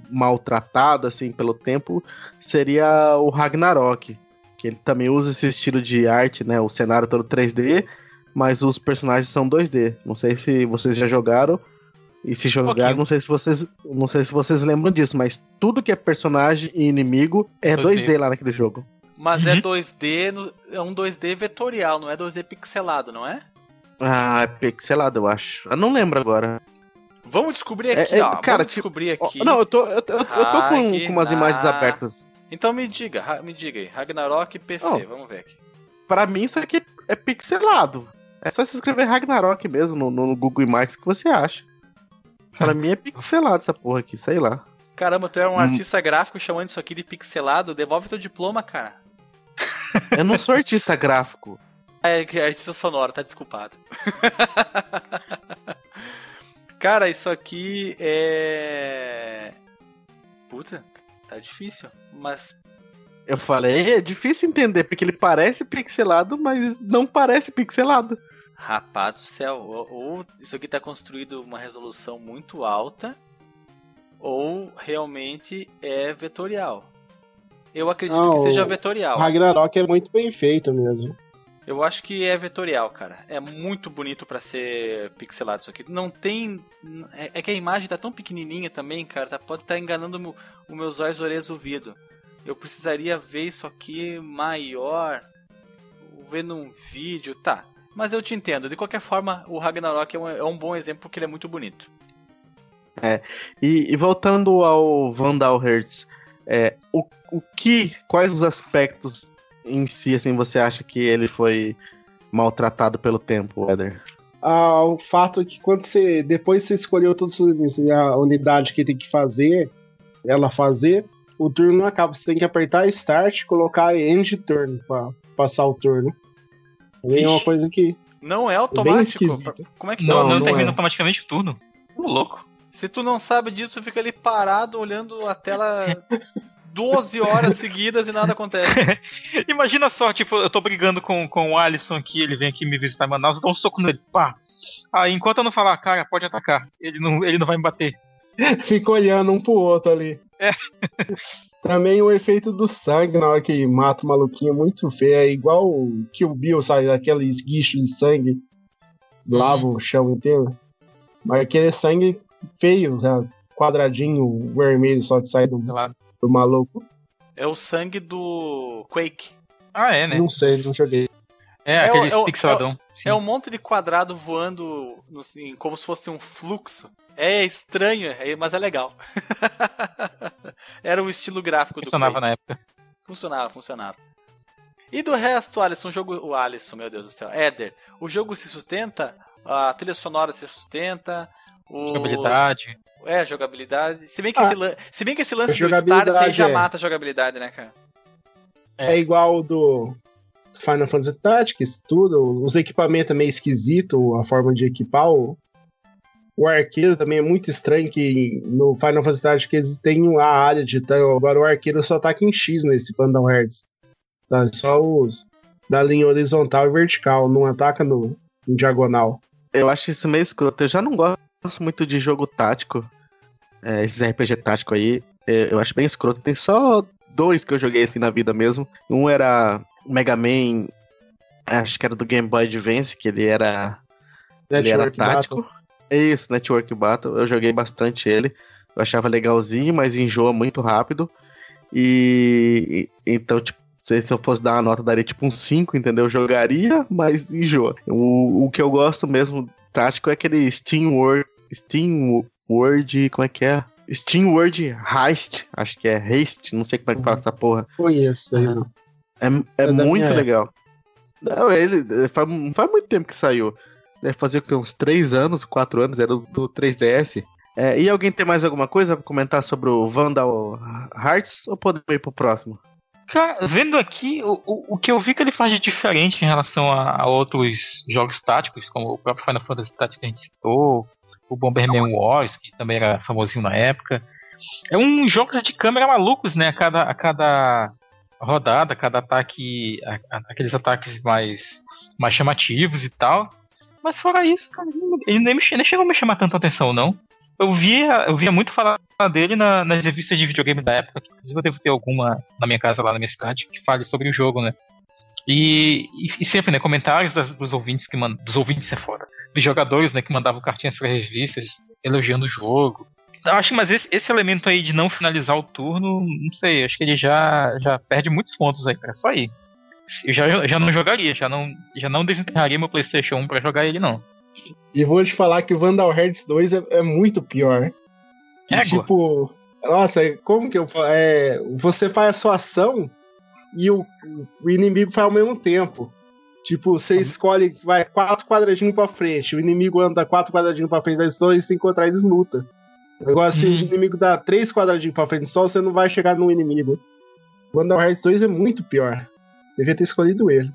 maltratado, assim, pelo tempo, seria o Ragnarok. Que ele também usa esse estilo de arte, né, o cenário todo 3D, mas os personagens são 2D. Não sei se vocês já jogaram. E se jogaram, pouquinho. não sei se vocês, não sei se vocês lembram disso, mas tudo que é personagem e inimigo é 2D. 2D lá naquele jogo. Mas é Uhum. 2D, no- é um 2D vetorial, não é 2D pixelado, não é? Ah, é pixelado, eu acho. Eu não lembro agora. Vamos descobrir É- aqui, é, ó. cara, Vamos descobrir Ó, aqui. não, eu tô, eu, tô- eu tô com, com umas imagens abertas. Então me diga, me diga aí. Ragnarok PC, Oh. vamos ver aqui. Pra mim, isso aqui é pixelado. É só se escrever Ragnarok mesmo no, no Google Imagens que você acha. Pra mim é pixelado essa porra aqui, sei lá. Caramba, tu é um Hum. artista gráfico chamando isso aqui de pixelado? Devolve teu diploma, cara. Eu não sou artista gráfico. É, que é artista sonoro, tá desculpado. cara, isso aqui é. Puta, tá difícil. Mas Eu falei, é difícil entender, porque ele parece pixelado, mas não parece pixelado. Rapaz do céu, ou, ou isso aqui tá construído uma resolução muito alta, ou realmente é vetorial. Eu acredito Não, que seja o vetorial. Ragnarok é muito bem feito mesmo. Eu acho que é vetorial, cara. É muito bonito pra ser pixelado isso aqui. Não tem. É, é que a imagem tá tão pequenininha também, cara. Tá, pode estar enganando o meu- os meus olhos, orelhas, ouvido. Eu precisaria ver isso aqui maior. Ver num vídeo, tá. Mas eu te entendo. De qualquer forma, o Ragnarok é um, é um bom exemplo porque ele é muito bonito. E, e voltando ao Vandal Hertz, é, o, o que, quais os aspectos em si, assim, você acha que ele foi maltratado pelo tempo, Eder? Ah, o fato é que quando você. Depois você escolheu todos os- a unidade que tem que fazer, ela fazer, o turno não acaba. Você tem que apertar Start e colocar End Turn pra passar o turno. Também é uma coisa que. Não é Bem automático. Como é que Não, não? não, não termina é. automaticamente o turno. Ô, louco. Se tu não sabe disso, tu fica ali parado olhando a tela 12 horas seguidas e nada acontece. Imagina só, tipo, eu tô brigando com, com o Alisson aqui, ele vem aqui me visitar em Manaus, eu dou um soco nele, pá. Aí enquanto eu não falar, cara, pode atacar, ele não, ele não vai me bater. Fica olhando um pro outro ali. É. Também o efeito do sangue na hora que mata o maluquinho é muito feio. É igual o Kill Bill, sabe? Aquele esguicho de sangue. Lava o chão inteiro. Mas aquele sangue feio, né? quadradinho vermelho só que sai do, Claro. Do maluco. É o sangue do Quake. Ah, é, né? Não sei, não joguei. É, É aquele é pixeladão. Sim. É um monte de quadrado voando no- assim, como se fosse um fluxo. É estranho, é- mas é legal. Era o estilo gráfico do Funcionava na época. Funcionava, funcionava. E do resto, Alisson, o jogo. O Alisson, meu Deus do céu. Éder, o jogo se sustenta, a trilha sonora se sustenta. O... Jogabilidade. É, jogabilidade. Se bem que, Ah, esse, lan- se bem que esse lance do jogabilidade start aí já é. mata a jogabilidade, né, cara? É, igual o do Final Fantasy Tactics, tudo. Os equipamentos é meio esquisito, a forma de equipar. O, o arqueiro também é muito estranho, que no Final Fantasy Tactics tem a área de tão, agora o arqueiro só ataca em X nesse Vandal Hearts. Tá, só os da linha horizontal e vertical, não ataca no, no diagonal. Eu acho isso meio escroto. Eu já não gosto muito de jogo tático. É, esses RPG tático aí. é, eu acho bem escroto. Tem só dois que eu joguei assim na vida mesmo. Um era Mega Man. Acho que era do Game Boy Advance, que ele era. ele era Network tático. Battle. É Isso, Network Battle. Eu joguei bastante ele. Eu achava legalzinho, mas enjoa muito rápido. E. e- então, tipo. Se se eu fosse dar uma nota, daria tipo um 5, entendeu? Eu jogaria, mas enjoa. O, o que eu gosto mesmo tático é aquele Steam World. Steam World. Como é que é? Steam World Heist. Acho que é Haste. Não sei como é que fala essa porra. Conheço isso aí, não. É, é É muito legal. Não, ele ele faz, não faz muito tempo que saiu. Deve fazer uns 3 anos, 4 anos, era do, do 3DS. É, e alguém tem mais alguma coisa pra comentar sobre o Vandal Hearts? Ou podemos ir pro próximo? Cara, vendo aqui, o, o, o que eu vi que ele faz de diferente em relação a, a outros jogos táticos, como o próprio Final Fantasy Tactics que a gente citou, o Bomberman Wars, que também era famosinho na época, é um jogos de câmera malucos, né? A cada, a cada rodada, a cada ataque, a- a- aqueles ataques mais, mais chamativos e tal. Mas fora isso, cara, ele nem, me, nem chegou a me chamar tanta atenção, não. Eu via, eu via muito falar dele na- nas revistas de videogame da época. Inclusive eu devo ter alguma na minha casa lá na minha cidade que fale sobre o jogo, né? E, e- e sempre, né, comentários das- dos ouvintes que mandam. Dos ouvintes é fora. Dos jogadores, né, que mandavam cartinhas para revistas elogiando o jogo. Eu acho que, mas esse, esse elemento aí de não finalizar o turno, não sei, acho que ele já, já perde muitos pontos aí, cara. Só aí. Eu já, já não jogaria, já não, já não desenterraria meu Playstation 1 pra jogar ele, não. E vou te falar que o Vandal Hearts 2 é, é muito pior. Égua. tipo, nossa, é- como que eu? É, você faz a sua ação e o, o inimigo faz ao mesmo tempo. Tipo, você escolhe, vai quatro quadradinhos pra frente, o inimigo anda quatro quadradinhos pra frente, os dois se encontrar, eles lutam. Agora, se Uhum. o inimigo dá três quadradinhos pra frente só, você não vai chegar no inimigo. O Vandal Hearts 2 é muito pior. Devia ter escolhido ele.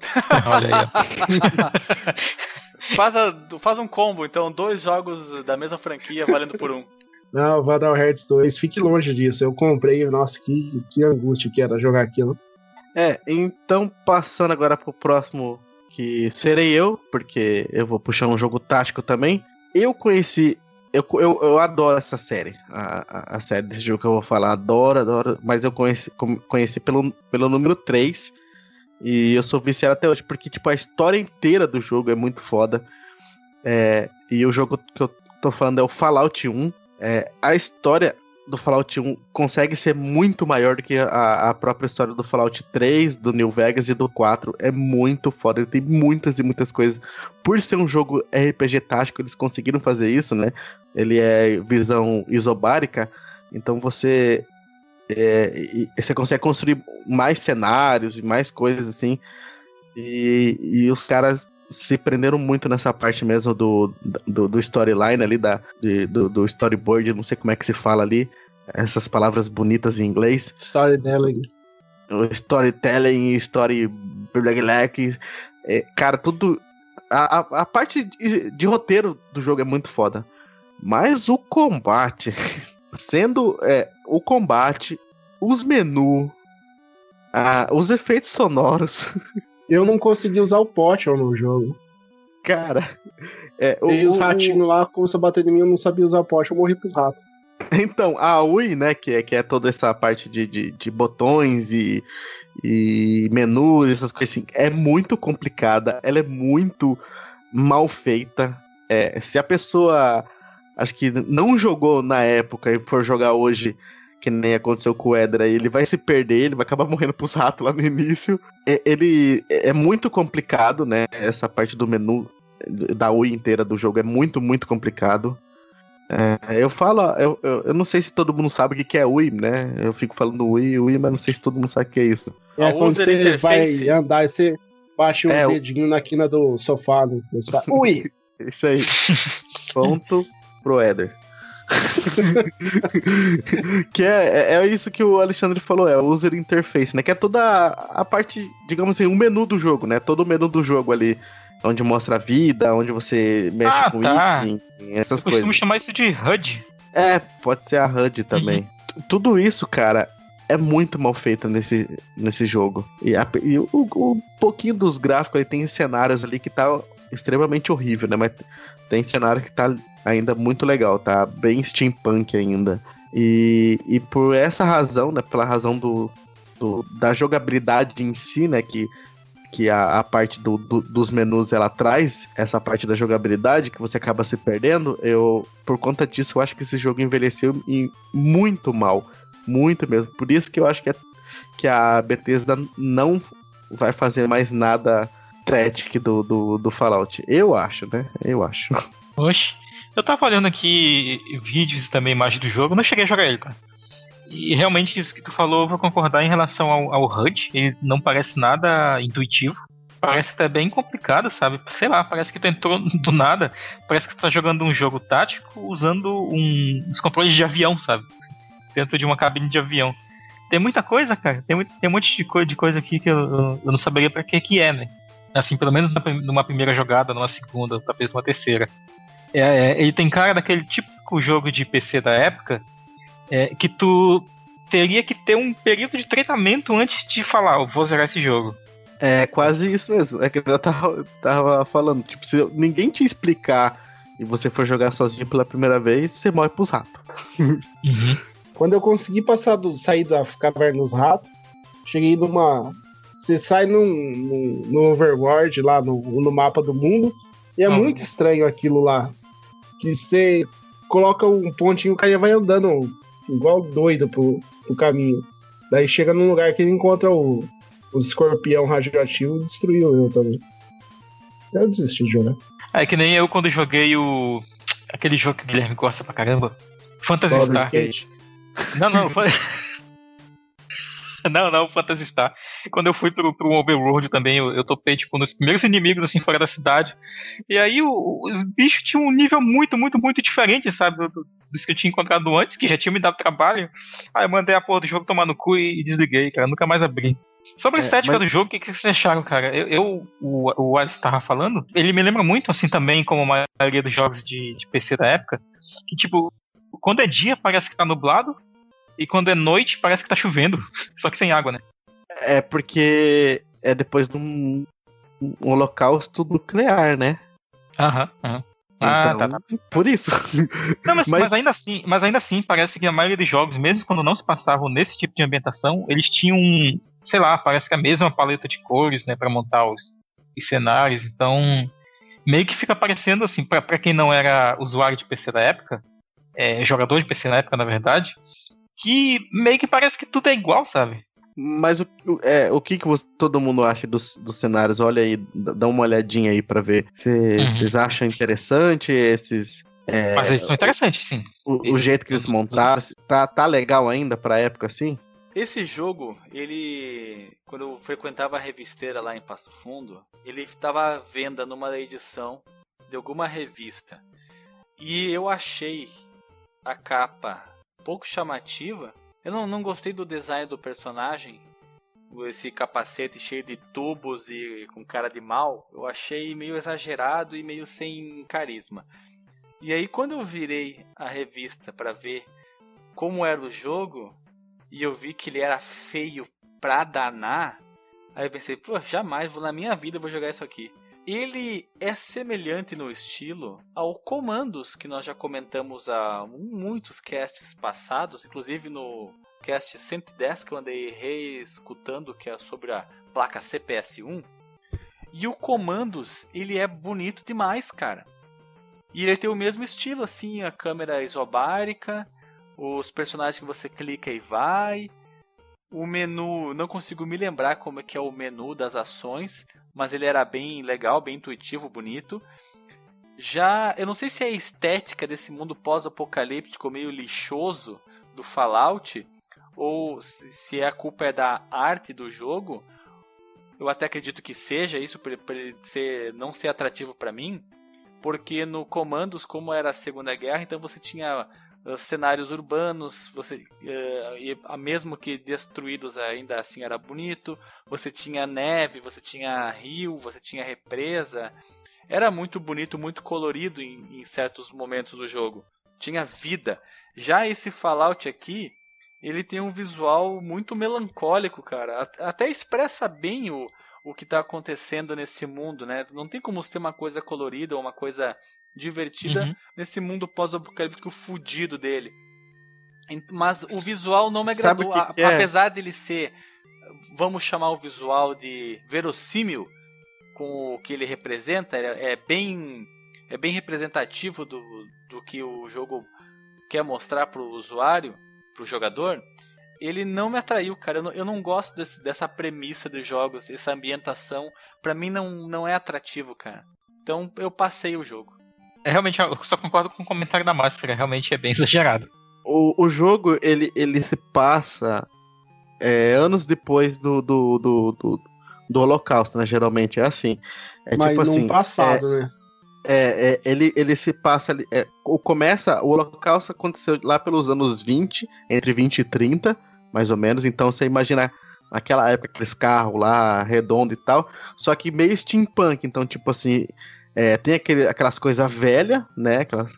Olha aí. Faz, a- faz um combo, então, dois jogos da mesma franquia valendo por um. Não, Vandal Hearts 2, fique longe disso. Eu comprei, nossa, que, que angústia que era jogar aquilo. É, então passando agora pro próximo, que serei eu, porque eu vou puxar um jogo tático também. Eu conheci. Eu, eu, eu adoro essa série. A, a, série desse jogo que eu vou falar. Adoro, adoro. Mas eu conheci, conheci pelo, pelo número 3. E eu sou viciado até hoje, porque tipo, a história inteira do jogo é muito foda. É, e o jogo que eu tô falando é o Fallout 1. É, a história do Fallout 1 consegue ser muito maior do que a, a própria história do Fallout 3, do New Vegas e do 4. É muito foda, ele tem muitas e muitas coisas. Por ser um jogo RPG tático, eles conseguiram fazer isso, né? Ele é visão isobárica, então você é, você consegue construir mais cenários e mais coisas assim. E, e os caras se prenderam muito nessa parte mesmo do, do, do storyline ali, da, de- do, do storyboard, não sei como é que se fala ali, essas palavras bonitas em inglês. Storytelling. Storytelling, story black, é, cara, tudo. A, a, a parte de, de roteiro do jogo é muito foda. Mas o combate, sendo é, o combate, os menus, ah, os efeitos sonoros, Eu não consegui usar o Potion no jogo. cara. É, E o- os ratinhos lá começaram a bater em mim, eu não sabia usar o Potion, eu morri pros ratos. Então, a UI, né, que é, que é toda essa parte de, de, de botões e, e menus, essas coisas assim, é muito complicada, ela é muito mal feita. É, se a pessoa, acho que não jogou na época e for jogar hoje, que nem aconteceu com o Eder aí, ele vai se perder, ele vai acabar morrendo pros ratos lá no início. É, ele é muito complicado, né? Essa parte do menu da UI inteira do jogo é muito, muito complicado. É, eu falo, eu, eu, eu, não sei se todo mundo sabe o que é UI, né? Eu fico falando UI, UI, mas não sei se todo mundo sabe o que é isso. É quando você vai andar e você baixa é, o dedinho na quina do sofá. Né? Ui! Isso aí. Ponto pro Eder. que é, é, é isso que o Alexandre falou, é o user interface, né? Que é toda a, a parte, digamos assim, o menu do jogo, né? Todo o menu do jogo ali. Onde mostra a vida, onde você mexe ah, com tá. item, essas Eu coisas. Costumo chamar isso de HUD. É, pode ser a HUD também. Uhum. Tudo isso, cara, é muito mal feito nesse, nesse jogo. E, a, e o, o, pouquinho dos gráficos ali tem cenários ali que tá extremamente horrível, né? Mas tem cenário que tá ainda muito legal, tá bem steampunk ainda. E, e por essa razão, né, pela razão do, do da jogabilidade em si, né, que, que a, a parte do, do, dos menus ela traz essa parte da jogabilidade que você acaba se perdendo, eu por conta disso eu acho que esse jogo envelheceu muito mal, muito mesmo. Por isso que eu acho que, é, que a Bethesda não vai fazer mais nada Static do, do, do Fallout. Eu acho, né? Eu acho. Oxe. Eu tava olhando aqui vídeos e também imagens do jogo, não cheguei a jogar ele, cara. E realmente isso que tu falou, eu vou concordar em relação ao, ao HUD. Ele não parece nada intuitivo. Parece até bem complicado, sabe? Sei lá, parece que tu entrou do nada. Parece que tu tá jogando um jogo tático usando um, os controles de avião, sabe? Dentro de uma cabine de avião. Tem muita coisa, cara. Tem, muito, tem um monte de, co de coisa aqui que eu, eu não saberia pra que que é, né? Assim, pelo menos numa primeira jogada, numa segunda, talvez uma terceira. É, é, ele tem cara daquele típico jogo de PC da época é, que tu teria que ter um período de treinamento antes de falar, eu vou zerar esse jogo. É quase isso mesmo. É que eu tava, tava falando, tipo, se ninguém te explicar e você for jogar sozinho pela primeira vez, você morre pros ratos. Uhum. Quando eu consegui passar do, sair da caverna dos ratos, cheguei numa, você sai num, num, no overworld lá no, no mapa do mundo e é ah. muito estranho aquilo lá. Que você coloca um pontinho, o cara vai andando igual doido pro, pro caminho. Daí chega num lugar que ele encontra o, o escorpião radioativo e destruiu eu também. Eu desisti de jogar. É que nem eu quando joguei o. aquele jogo que o Guilherme gosta pra caramba. Fantasy Star. Não, não, foi. Não, não, Phantasy Star. Quando eu fui pro, pro Overworld também, eu, eu topei, tipo, nos primeiros inimigos, assim, fora da cidade. E aí o, os bichos tinham um nível muito, muito, muito diferente, sabe? Do, do, dos que eu tinha encontrado antes, que já tinha me dado trabalho. Aí eu mandei a porra do jogo tomar no cu e, e desliguei, cara. Nunca mais abri. Sobre a é, estética mas... do jogo, o que, que vocês acharam, cara? Eu, eu o, o Alisson tava falando, ele me lembra muito, assim, também, como a maioria dos jogos de, de PC da época, que, tipo, quando é dia parece que tá nublado, e quando é noite parece que tá chovendo, só que sem água, né? É porque é depois de um, um holocausto nuclear, né? Aham, aham. Ah, então, tá, tá. Por isso. Não, mas, mas... mas, ainda assim, mas ainda assim, parece que a maioria dos jogos, mesmo quando não se passavam nesse tipo de ambientação, eles tinham, sei lá, parece que a mesma paleta de cores, né, para montar os, os, cenários. Então, meio que fica parecendo assim, para quem não era usuário de PC da época, é, jogador de PC na época, na verdade, que meio que parece que tudo é igual, sabe? Mas o, é, o que, que você, todo mundo acha dos, dos cenários? Olha aí, dá uma olhadinha aí para ver. Vocês uhum. acham interessante esses. É, Mas eles são interessantes, sim. O, o jeito que eles montaram, tá, tá legal ainda pra época assim? Esse jogo, ele. Quando eu frequentava a revisteira lá em Passo Fundo, ele estava à venda numa edição de alguma revista. E eu achei a capa pouco chamativa. Eu não, não gostei do design do personagem. Esse capacete cheio de tubos e com cara de mal. Eu achei meio exagerado e meio sem carisma. E aí, quando eu virei a revista para ver como era o jogo, e eu vi que ele era feio pra danar, aí eu pensei, pô, jamais vou na minha vida vou jogar isso aqui. Ele é semelhante no estilo ao Comandos que nós já comentamos há muitos casts passados, inclusive no cast 110 que eu andei reescutando, que é sobre a placa CPS1. E o Comandos, ele é bonito demais, cara. E ele tem o mesmo estilo, assim, a câmera isobárica, os personagens que você clica e vai. O menu, não consigo me lembrar como é que é o menu das ações, mas ele era bem legal, bem intuitivo, bonito. Já, eu não sei se é a estética desse mundo pós-apocalíptico meio lixoso do Fallout ou se a culpa é da arte do jogo. Eu até acredito que seja isso por, ele ser, não ser atrativo para mim, porque no Comandos, como era a Segunda Guerra, então você tinha cenários urbanos, você uh, e, mesmo que destruídos ainda assim era bonito, você tinha neve, você tinha rio, você tinha represa, era muito bonito, muito colorido em, em certos momentos do jogo, tinha vida. Já esse Fallout aqui, ele tem um visual muito melancólico, cara. Até expressa bem o, o que está acontecendo nesse mundo, né? Não tem como ter uma coisa colorida ou uma coisa divertida uhum. nesse mundo pós-apocalíptico fudido dele. Mas o visual não me agradou. Que que é? Apesar dele ser, vamos chamar o visual de verossímil com o que ele representa, é, é bem, é bem representativo do, do que o jogo quer mostrar para o usuário pro jogador, ele não me atraiu, cara. Eu não, eu não gosto desse, dessa premissa dos jogos, essa ambientação. para mim não, não é atrativo, cara. Então eu passei o jogo. É, realmente, eu só concordo com o comentário da máscara, realmente é bem exagerado. O, o jogo, ele, ele se passa é, anos depois do, do, do, do, do Holocausto, né? Geralmente é assim. É Mas tipo assim, passado, é, né? É, é, ele, ele se passa. É, começa. O Holocausto aconteceu lá pelos anos 20, entre 20 e 30, mais ou menos. Então você imagina naquela época aqueles carros lá, redondo e tal. Só que meio steampunk. Então, tipo assim. É, tem aquele, aquelas coisas velhas, né? Aquelas,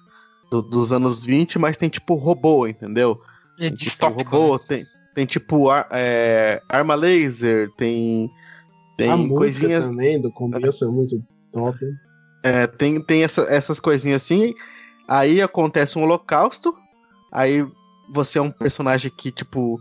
do, dos anos 20, mas tem tipo robô, entendeu? É tem, tipo, robô, né? tem, tem tipo ar, é, arma laser, tem. Tem A coisinhas. também do começo é muito top. É, tem tem essa, essas coisinhas assim. Aí acontece um holocausto. Aí você é um personagem que, tipo,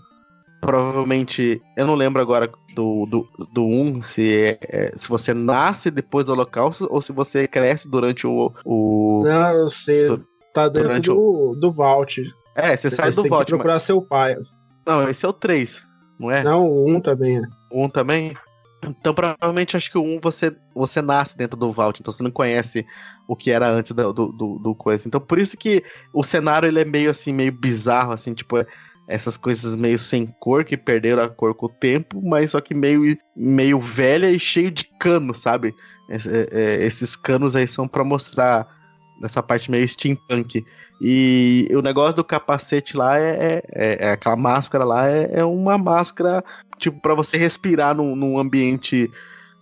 provavelmente. Eu não lembro agora do, do, do 1, se, é, é, se você nasce depois do holocausto ou se você cresce durante o. o não, sei. Do, tá dentro do, o... do Vault. É, você, você sai do tem Vault. Que procurar mas... seu pai. Não, esse é o 3, não é? Não, o 1 também é. O 1 também? Então, provavelmente, acho que o 1 você, você nasce dentro do Vault, então você não conhece o que era antes do, do, do, do coisa. Então, por isso que o cenário ele é meio assim, meio bizarro, assim, tipo, é essas coisas meio sem cor, que perderam a cor com o tempo, mas só que meio, meio velha e cheio de cano, sabe? É, é, esses canos aí são para mostrar essa parte meio steampunk. E o negócio do capacete lá é, é, é aquela máscara lá é, é uma máscara tipo para você respirar num, num ambiente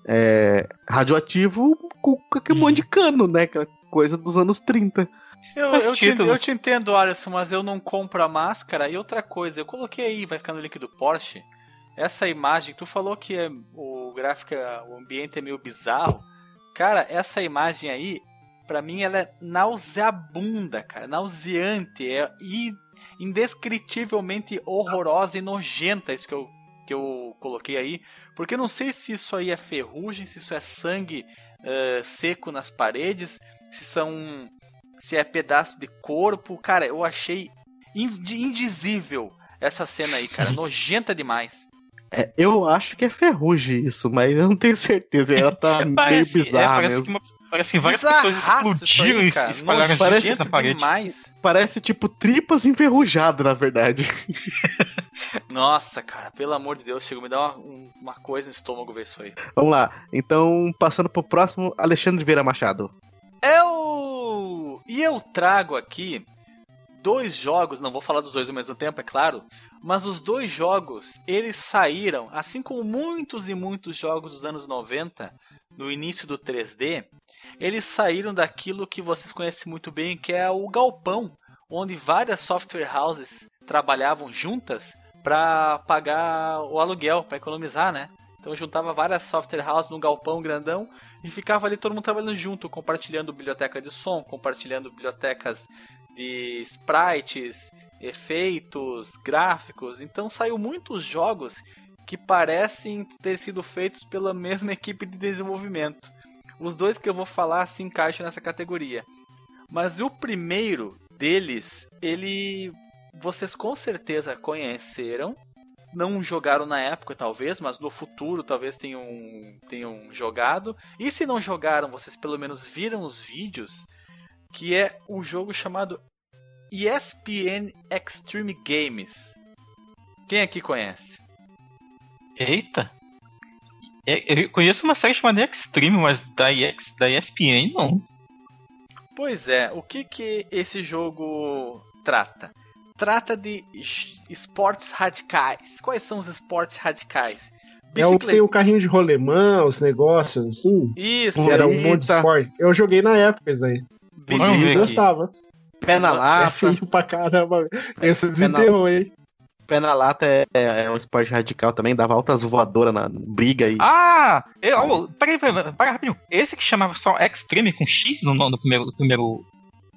é, radioativo com, com aquele uhum. monte de cano, né? Aquela coisa dos anos 30. Eu, eu, te, eu te entendo, Alisson, mas eu não compro a máscara. E outra coisa, eu coloquei aí, vai ficar no link do Porsche. Essa imagem, tu falou que é, o gráfico, o ambiente é meio bizarro. Cara, essa imagem aí para mim ela é nauseabunda, cara, nauseante, é indescritivelmente horrorosa e nojenta isso que eu, que eu coloquei aí, porque eu não sei se isso aí é ferrugem, se isso é sangue uh, seco nas paredes, se são se é pedaço de corpo, cara, eu achei indizível essa cena aí, cara, nojenta demais. É, eu acho que é ferrugem isso, mas eu não tenho certeza. Ela tá meio bizarra é, mesmo. Uma, Parece várias pessoas explodiram aí, cara. e espalharam parece, na parede. Demais. Parece tipo tripas enferrujadas, na verdade. Nossa, cara, pelo amor de Deus, chegou me dar uma, uma coisa no estômago ver isso aí. Vamos lá. Então, passando pro próximo, Alexandre Vieira Machado. Eu e eu trago aqui dois jogos, não vou falar dos dois ao mesmo tempo, é claro, mas os dois jogos, eles saíram, assim como muitos e muitos jogos dos anos 90, no início do 3D, eles saíram daquilo que vocês conhecem muito bem, que é o galpão, onde várias software houses trabalhavam juntas para pagar o aluguel, para economizar, né? Então juntava várias software houses num galpão grandão e ficava ali todo mundo trabalhando junto, compartilhando biblioteca de som, compartilhando bibliotecas de sprites, efeitos, gráficos. Então saiu muitos jogos que parecem ter sido feitos pela mesma equipe de desenvolvimento. Os dois que eu vou falar se encaixam nessa categoria. Mas o primeiro deles, ele vocês com certeza conheceram, não jogaram na época talvez, mas no futuro talvez tenham, tenham jogado. E se não jogaram, vocês pelo menos viram os vídeos, que é o jogo chamado ESPN Extreme Games. Quem aqui conhece? Eita! É, Eu conheço uma série chamada Extreme, mas da, EX, da ESPN não. Pois é, o que que esse jogo trata? Trata de esportes radicais. Quais são os esportes radicais? É o que tem o carrinho de rolemã, os negócios, assim. Isso, era um monte de esporte. Eu joguei na época isso daí. Vamos ver E aqui. gostava. Pé na É lata. feio pra caramba. Esse Pé na- desenterrou, hein? Pé na lata é, é- é um esporte radical também, dava altas voadoras na briga aí. Ah! Eu, peraí, peraí, peraí, rapidinho. Esse que chamava só Extreme com X no, no primeiro, no primeiro.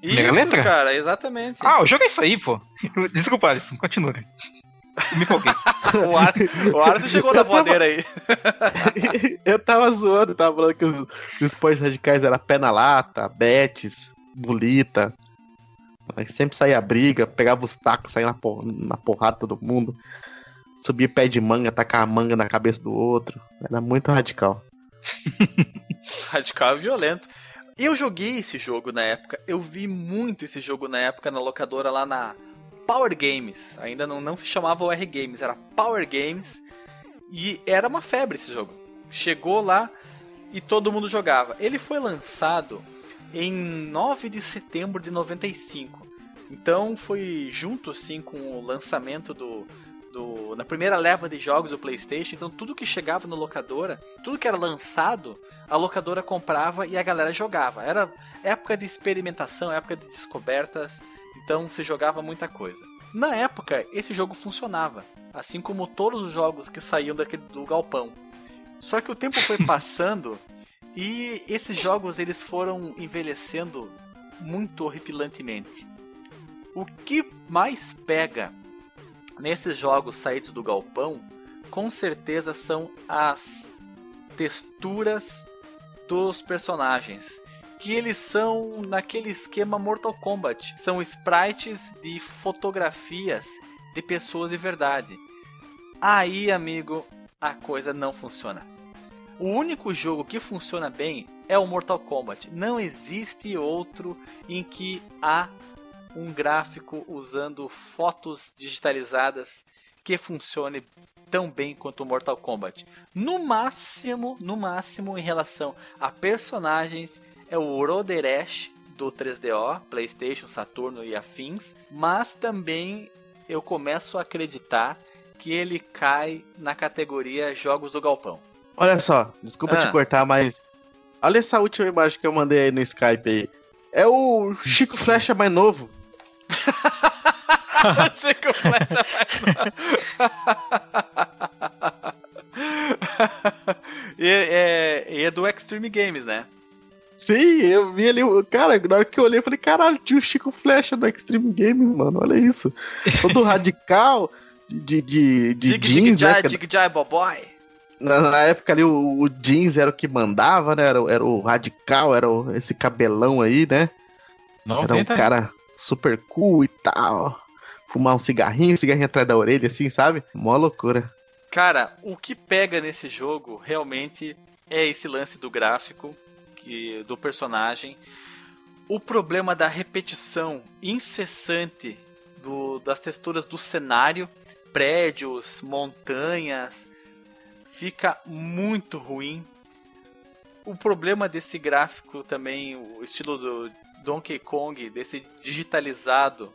Isso, letra? cara, exatamente. Ah, eu joguei isso aí, pô. Desculpa, Alisson, continua. Me empolguei. O, Ar... o Arthur chegou na voadeira aí. eu tava zoando, tava falando que os, os esportes radicais eram pé na lata, betes, bolita. Sempre saía briga, pegava os tacos, saía na, por- na porrada todo mundo. Subia pé de manga, tacar a manga na cabeça do outro. Era muito radical. Radical e violento. Eu joguei esse jogo na época, eu vi muito esse jogo na época na locadora lá na Power Games. Ainda não, não se chamava OR Games, era Power Games. E era uma febre esse jogo. Chegou lá e todo mundo jogava. Ele foi lançado em 9 de setembro de 95. Então foi junto assim com o lançamento do, do na primeira leva de jogos do PlayStation. Então tudo que chegava na locadora, tudo que era lançado, a locadora comprava e a galera jogava. Era época de experimentação, época de descobertas, então se jogava muita coisa. Na época, esse jogo funcionava, assim como todos os jogos que saíam daquele, do galpão. Só que o tempo foi passando e esses jogos eles foram envelhecendo muito horripilantemente. O que mais pega nesses jogos saídos do galpão, com certeza são as texturas dos personagens. Que eles são naquele esquema Mortal Kombat. São sprites de fotografias de pessoas de verdade. Aí, amigo, a coisa não funciona. O único jogo que funciona bem é o Mortal Kombat. Não existe outro em que há um gráfico usando fotos digitalizadas que funcione tão bem quanto o Mortal Kombat. No máximo, no máximo em relação a personagens é o Roderesh do 3DO, PlayStation, Saturno e afins, mas também eu começo a acreditar que ele cai na categoria jogos do galpão. Olha só, desculpa Ah. te cortar, mas. Olha essa última imagem que eu mandei aí no Skype aí. É o Chico Flecha mais novo. Chico Flecha e, é, e é do Extreme Games, né? Sim, eu vi ali. o- Cara, na hora que eu olhei, eu falei, caralho, tinha o Chico Flecha no Extreme Games, mano. Olha isso. Todo radical de, de, de Dig Dig jeans, né? Dig Jai Boboy. Na, na época ali o, o jeans era o que mandava, né? Era, o- era o radical, era o- esse cabelão aí, né? Era um 90, cara super cool e tal. Fumar um cigarrinho, cigarrinho atrás da orelha, assim, sabe? Mó loucura. Cara, o que pega nesse jogo realmente é esse lance do gráfico, que, do personagem. O problema da repetição incessante do- das texturas do cenário, prédios, montanhas, fica muito ruim. O problema desse gráfico também, o estilo do Donkey Kong, desse digitalizado,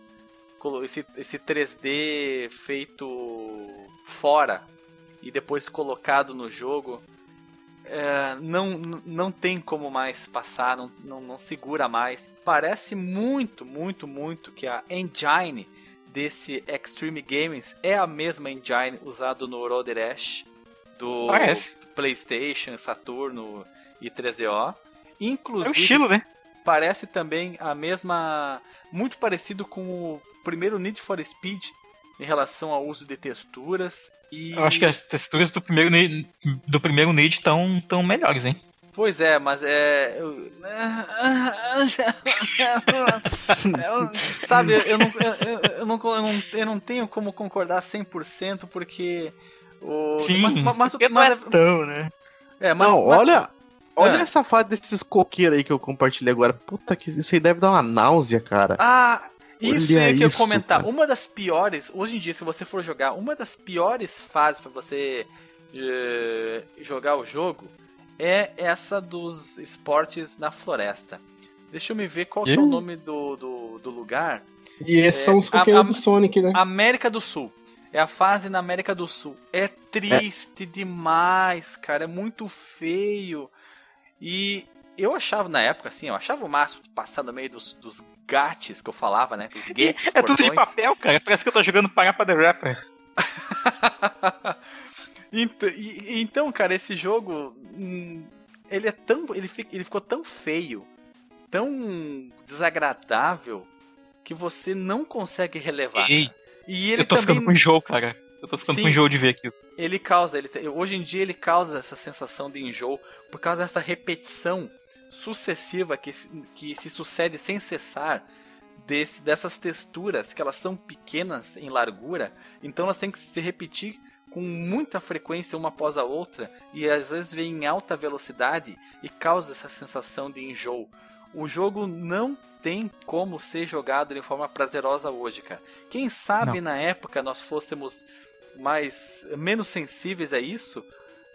esse, esse 3D feito fora e depois colocado no jogo, é, não, não tem como mais passar, não, não, não segura mais. Parece muito, muito, muito que a engine desse Extreme Games é a mesma engine usada no Roder Ash do Parece. PlayStation, Saturno e 3DO. É o Inclusive, estilo, né? Parece também a mesma. Muito parecido com o primeiro Need for Speed em relação ao uso de texturas. E Eu acho que as texturas do primeiro, Need- do primeiro Need estão tão melhores, hein? Pois é, mas é. Eu... eu- sabe, eu não, eu, não, eu, não, eu não tenho como concordar 100% porque. O, Sim, mas, mas, mas, não é mas- tão, né? é, mas- não, mas- olha. Olha Ah. essa fase desses coqueiros aí que eu compartilhei agora. Puta que isso aí deve dar uma náusea, cara. Ah, isso Olha é que eu isso, comentar. cara. Uma das piores, hoje em dia, se você for jogar, uma das piores fases pra você eh, jogar o jogo é essa dos esportes na floresta. Deixa eu me ver qual é o nome do, do, do lugar. E esses É, são os coqueiros a- do Sonic, né? América do Sul. É a fase na América do Sul. É triste demais, cara. É muito feio. E eu achava na época, assim, eu achava o máximo passar no meio dos, dos gates que eu falava, né? Os gates, É tudo de papel, cara. Parece que eu tô jogando Parappa the Rapper. Ent- e- Então, cara, esse jogo. hum, Ele é tão. Ele, fi- ele ficou tão feio, tão desagradável, que você não consegue relevar. Ei, E ele eu tô também. ficando com enjoo, cara. Eu tô ficando Sim. com enjoo de ver aquilo. ele causa, ele, hoje em dia ele causa essa sensação de enjoo por causa dessa repetição sucessiva que, se- que se sucede sem cessar desse, dessas texturas que elas são pequenas em largura, então elas têm que se repetir com muita frequência uma após a outra e às vezes vem em alta velocidade e causa essa sensação de enjoo. O jogo não tem como ser jogado de forma prazerosa hoje, cara. Quem sabe na época nós fôssemos mais menos sensíveis a isso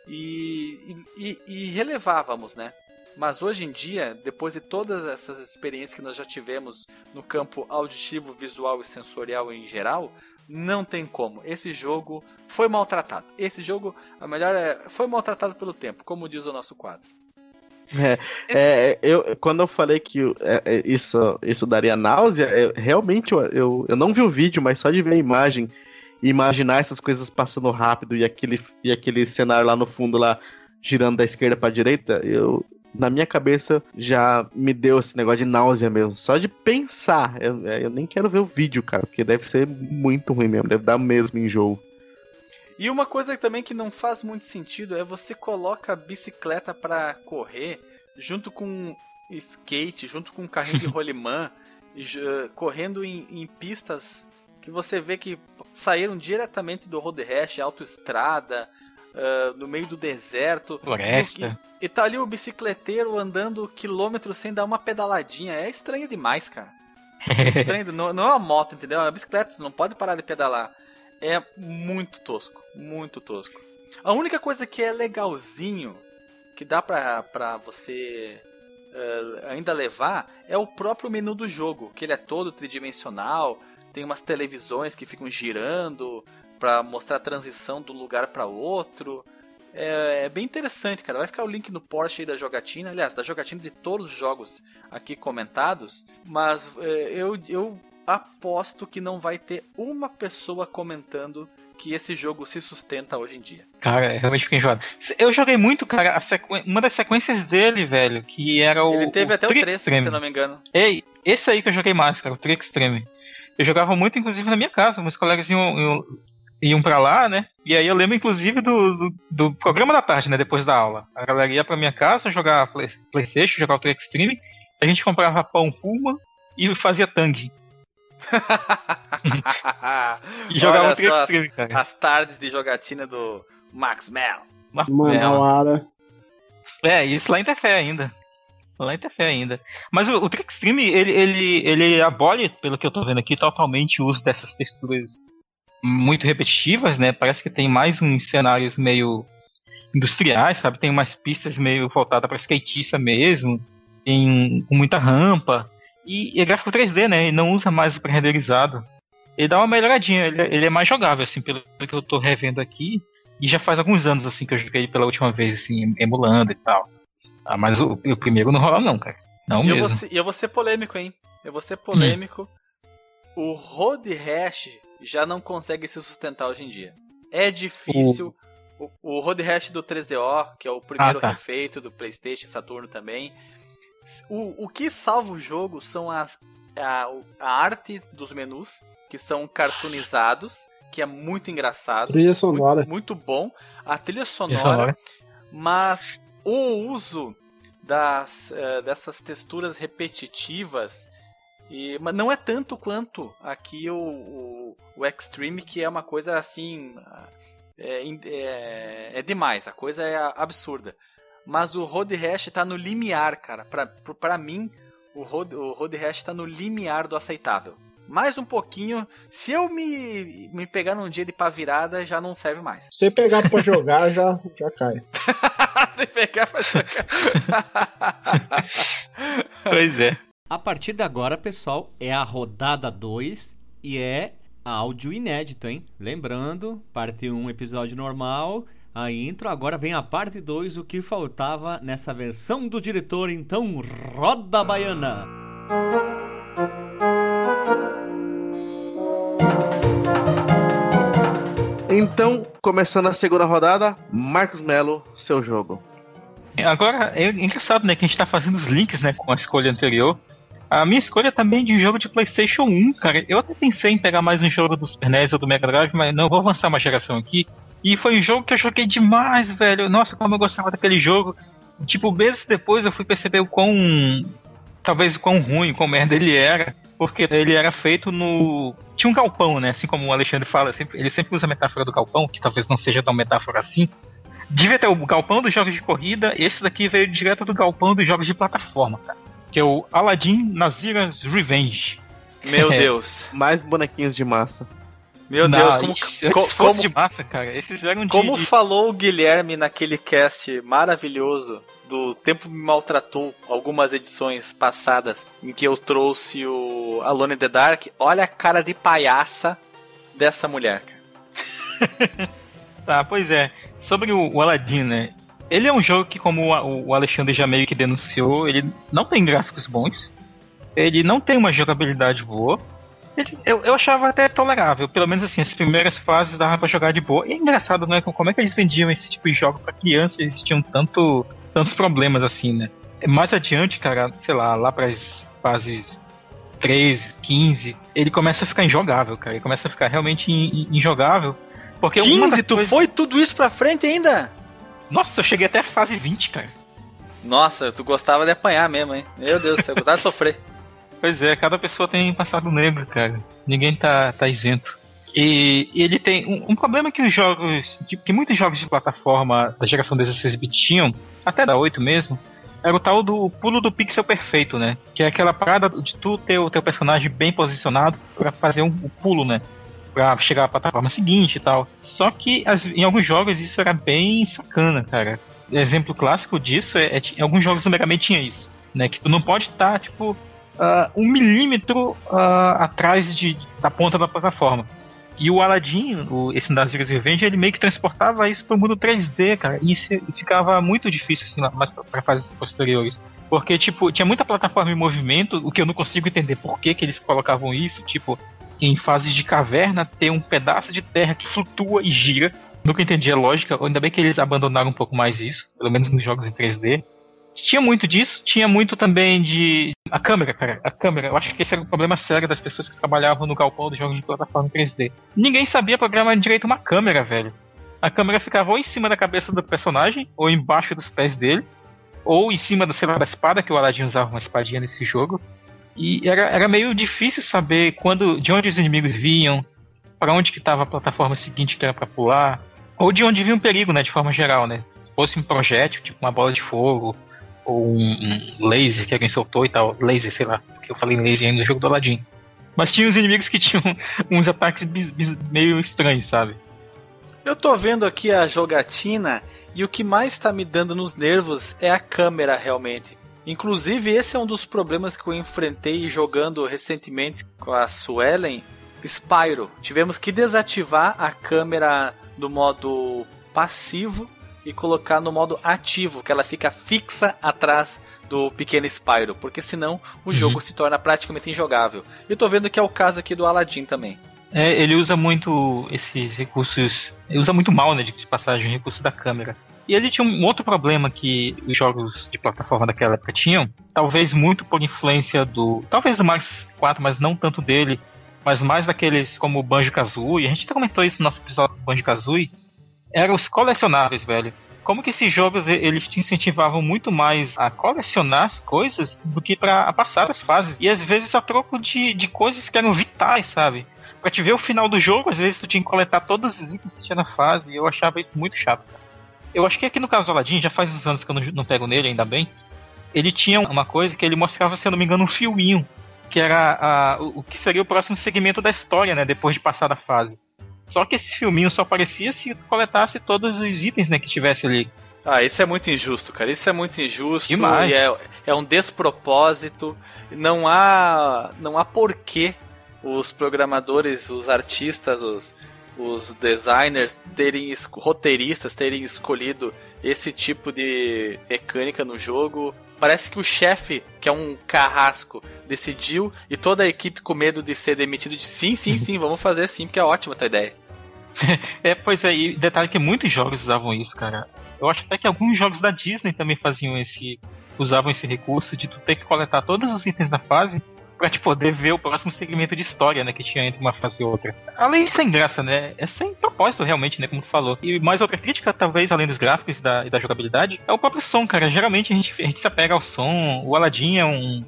e, e, e relevávamos, né? Mas hoje em dia, depois de todas essas experiências que nós já tivemos no campo auditivo, visual e sensorial em geral, não tem como. Esse jogo foi maltratado. Esse jogo, a melhor é, foi maltratado pelo tempo, como diz o nosso quadro. É, eu, quando eu falei que é, é, isso, isso daria náusea, eu- realmente eu, eu, eu não vi o vídeo, mas só de ver a imagem imaginar essas coisas passando rápido e aquele, e aquele cenário lá no fundo, lá girando da esquerda pra direita, eu. Na minha cabeça já me deu esse negócio de náusea mesmo. Só de pensar. Eu, eu nem quero ver o vídeo, cara, porque deve ser muito ruim mesmo. Deve dar mesmo enjoo. E uma coisa também que não faz muito sentido é você coloca a bicicleta pra correr junto com skate, junto com um carrinho de rolimã, correndo em, em pistas que você vê que saíram diretamente do road rash, autoestrada, ah, no meio do deserto. Floresta. E, e tá ali o bicicleteiro andando quilômetros sem dar uma pedaladinha. É estranho demais, cara. É estranho, não, não é uma moto, entendeu? É uma bicicleta, não pode parar de pedalar. É muito tosco, muito tosco. A única coisa que é legalzinho, que dá pra, pra você eh, ainda levar, é o próprio menu do jogo, que ele é todo tridimensional, tem umas televisões que ficam girando pra mostrar a transição de um lugar pra outro. É, é bem interessante, cara. Vai ficar o link no Porsche aí da jogatina, aliás, da jogatina de todos os jogos aqui comentados, mas é, eu, eu aposto que não vai ter uma pessoa comentando que esse jogo se sustenta hoje em dia. Cara, eu realmente fiquei enjoado. Eu joguei muito, cara, sequ... uma das sequências dele, velho, que era o. Ele teve até o Trick 3, Extreme. se não me engano. Ei, esse aí que eu joguei mais, cara, o Trick Extreme. Eu jogava muito, inclusive, na minha casa. Meus colegas iam, iam, iam pra lá, né? E aí eu lembro, inclusive, do, do, do programa da tarde, né? Depois da aula. A galera ia pra minha casa jogar play, Playstation, jogar o Trick Extreme. A gente comprava pão Puma e fazia tangue. E jogava Olha só as, Extreme, cara. as tardes de jogatina do Max Mel. Mano, É. É, isso lá em Tefé ainda. Lá Tefé ainda. Mas o, o Trick Extreme, ele, ele, ele abole, pelo que eu tô vendo aqui, totalmente o uso dessas texturas muito repetitivas, né? Parece que tem mais uns cenários meio industriais, sabe? Tem umas pistas meio voltadas para skatista mesmo, tem com muita rampa. E, é gráfico 3D, né? E não usa mais o pré-renderizado. Ele dá uma melhoradinha, ele, é- ele é mais jogável, assim, pelo que eu tô revendo aqui. E já faz alguns anos, assim, que eu joguei pela última vez, assim, emulando e tal. Ah, mas o, o primeiro não rola não, cara. Não E eu mesmo. vou, ser, e eu vou ser polêmico, hein? Eu vou ser polêmico. O Road Rash já não consegue se sustentar hoje em dia. É difícil. O, o Road Rash do 3DO, que é o primeiro Ah, tá. refeito do PlayStation e Saturno também. O, o que salva o jogo são as, a, a arte dos menus, que são cartoonizados, que é muito engraçado. Trilha sonora. Muito, muito bom. A trilha Trilha sonora sonora. mas o uso das, uh, dessas texturas repetitivas. E, mas não é tanto quanto aqui o, o, o Extreme, que é uma coisa assim. É, é, é demais, a coisa é absurda. Mas o Road Rash tá no limiar, cara. Pra mim, o Road, o Road Rash tá no limiar do aceitável. Mais um pouquinho. Se eu me, me pegar num dia de pá virada, já não serve mais. Se pegar pra jogar, já, já cai. Se pegar pra jogar. pois é. A partir de agora, pessoal, é a rodada 2 e é áudio inédito, hein? Lembrando, parte 1, um, episódio normal, a intro. Agora vem a parte 2, o que faltava nessa versão do diretor. Então, roda baiana! Então, começando a segunda rodada, Marcos Melo, seu jogo. Agora, é engraçado, né, que a gente tá fazendo os links, né, com a escolha anterior. A minha escolha também de um jogo de PlayStation 1, cara. Eu até pensei em pegar mais um jogo do Super NES ou do Mega Drive, mas não, vou avançar uma geração aqui. E foi um jogo que eu joguei demais, velho. Nossa, como eu gostava daquele jogo. Tipo, meses depois eu fui perceber o quão. Talvez o quão ruim, quão merda ele era. Porque ele era feito no. Tinha um galpão, né? Assim como o Alexandre fala, ele sempre usa a metáfora do galpão, que talvez não seja tão metáfora assim. Devia ter o galpão dos jogos de corrida, esse daqui veio direto do galpão dos jogos de plataforma, cara que é o Aladdin Nazira's Revenge. Meu é. Deus. Mais bonequinhos de massa. Meu Não, Deus, como, co como de massa, cara. Esses eram Como de... falou o Guilherme naquele cast maravilhoso do Tempo me maltratou, algumas edições passadas em que eu trouxe o Alone in the Dark, olha a cara de palhaça dessa mulher. tá, pois é. Sobre o, o Aladdin, né? Ele é um jogo que, como o Alexandre já meio que denunciou, ele não tem gráficos bons. Ele não tem uma jogabilidade boa. Eu, eu achava até tolerável. Pelo menos assim, as primeiras fases dava pra jogar de boa. E é engraçado, né? Como é que eles vendiam esse tipo de jogo pra criança e eles tinham tanto, tantos problemas assim, né? Mais adiante, cara, sei lá, lá pras fases 13, 15, ele começa a ficar injogável, cara. Ele começa a ficar realmente injogável. Porque 15? Tu coisas... foi tudo isso pra frente ainda? Nossa, eu cheguei até a fase 20, cara. Nossa, tu gostava de apanhar mesmo, hein? Meu Deus do céu, gostava de sofrer. Pois é, cada pessoa tem passado negro, cara. Ninguém tá, tá isento. E, e ele tem um, um, problema que os jogos, que muitos jogos de plataforma da geração 16 bit tinham, até da 8 mesmo, era o tal do pulo do pixel perfeito, né? Que é aquela parada de tu ter o teu personagem bem posicionado para fazer um, um pulo, né? pra chegar à plataforma seguinte e tal. Só que as, em alguns jogos isso era bem sacana, cara. Exemplo clássico disso é, é em alguns jogos do Mega Man tinha isso, né? Que tu não pode estar, tipo, uh, um milímetro uh, atrás de, da ponta da plataforma. E o Aladdin, o, esse Nazir's Revenge, ele meio que transportava isso para o mundo 3D, cara. E isso ficava muito difícil, assim, mais para fases posteriores. Porque, tipo, tinha muita plataforma em movimento, o que eu não consigo entender por que, que eles colocavam isso. Tipo, em fases de caverna ter um pedaço de terra que flutua e gira. Nunca entendi a lógica, ainda bem que eles abandonaram um pouco mais isso, pelo menos nos jogos em 3D. Tinha muito disso, tinha muito também de. A câmera, cara. A câmera. Eu acho que esse era o problema sério das pessoas que trabalhavam no galpão dos jogos de plataforma 3D. Ninguém sabia programar direito uma câmera, velho. A câmera ficava ou em cima da cabeça do personagem, ou embaixo dos pés dele, ou em cima da, da espada, que o Aladdin usava uma espadinha nesse jogo. E era, era meio difícil saber quando, de onde os inimigos vinham, para onde que estava a plataforma seguinte que era para pular, ou de onde vinha um perigo, né, de forma geral, né? Se fosse um projétil, tipo uma bola de fogo, ou um, um laser que alguém soltou e tal, laser, sei lá, porque eu falei laser ainda no jogo do Aladdin. Mas tinha os inimigos que tinham uns ataques meio estranhos, sabe? Eu tô vendo aqui a jogatina e o que mais tá me dando nos nervos é a câmera realmente. Inclusive, esse é um dos problemas que eu enfrentei jogando recentemente com a Suelen. Spyro. Tivemos que desativar a câmera do modo passivo e colocar no modo ativo, que ela fica fixa atrás do pequeno Spyro, porque senão o uhum. jogo se torna praticamente injogável. E tô vendo que é o caso aqui do Aladdin também. É, ele usa muito esses recursos, ele usa muito mal, né, de passagem, o recurso da câmera. E ele tinha um outro problema que os jogos de plataforma daquela época tinham, talvez muito por influência do. Talvez do Mario 4, mas não tanto dele, mas mais daqueles como o Banjo Kazooie. A gente até comentou isso no nosso episódio do Banjo Kazooie. Eram os colecionáveis, velho. como que esses jogos eles te incentivavam muito mais a colecionar as coisas do que para passar as fases. E às vezes a troco de, de coisas que eram vitais, sabe? Pra te ver o final do jogo, às vezes tu tinha que coletar todos os itens que tinha na fase, e eu achava isso muito chato. Eu acho que aqui no caso do Aladdin, já faz uns anos que eu não, não pego nele, ainda bem, ele tinha uma coisa que ele mostrava, se eu não me engano, um filminho, que era a, o, o que seria o próximo segmento da história, né, depois de passar da fase. Só que esse filminho só aparecia se coletasse todos os itens né, que tivesse ali. Ah, isso é muito injusto, cara. Isso é muito injusto. Demais. E é, é um despropósito. Não há, não há porquê os programadores, os artistas, os, os designers, terem roteiristas terem escolhido esse tipo de mecânica no jogo. Parece que o chefe, que é um carrasco, decidiu e toda a equipe com medo de ser demitido disse sim, sim, sim, vamos fazer sim, porque é ótima a tua ideia. é, pois é, e detalhe que muitos jogos usavam isso, cara. Eu acho até que alguns jogos da Disney também faziam esse. usavam esse recurso de tu ter que coletar todos os itens da fase pra te poder ver o próximo segmento de história, né, que tinha entre uma fase e outra. Além de sem graça, né, é sem propósito realmente, né, como tu falou. E mais outra crítica, talvez, além dos gráficos e da, e da jogabilidade, é o próprio som, cara. Geralmente a gente, a gente se apega ao som, o Aladdin é um,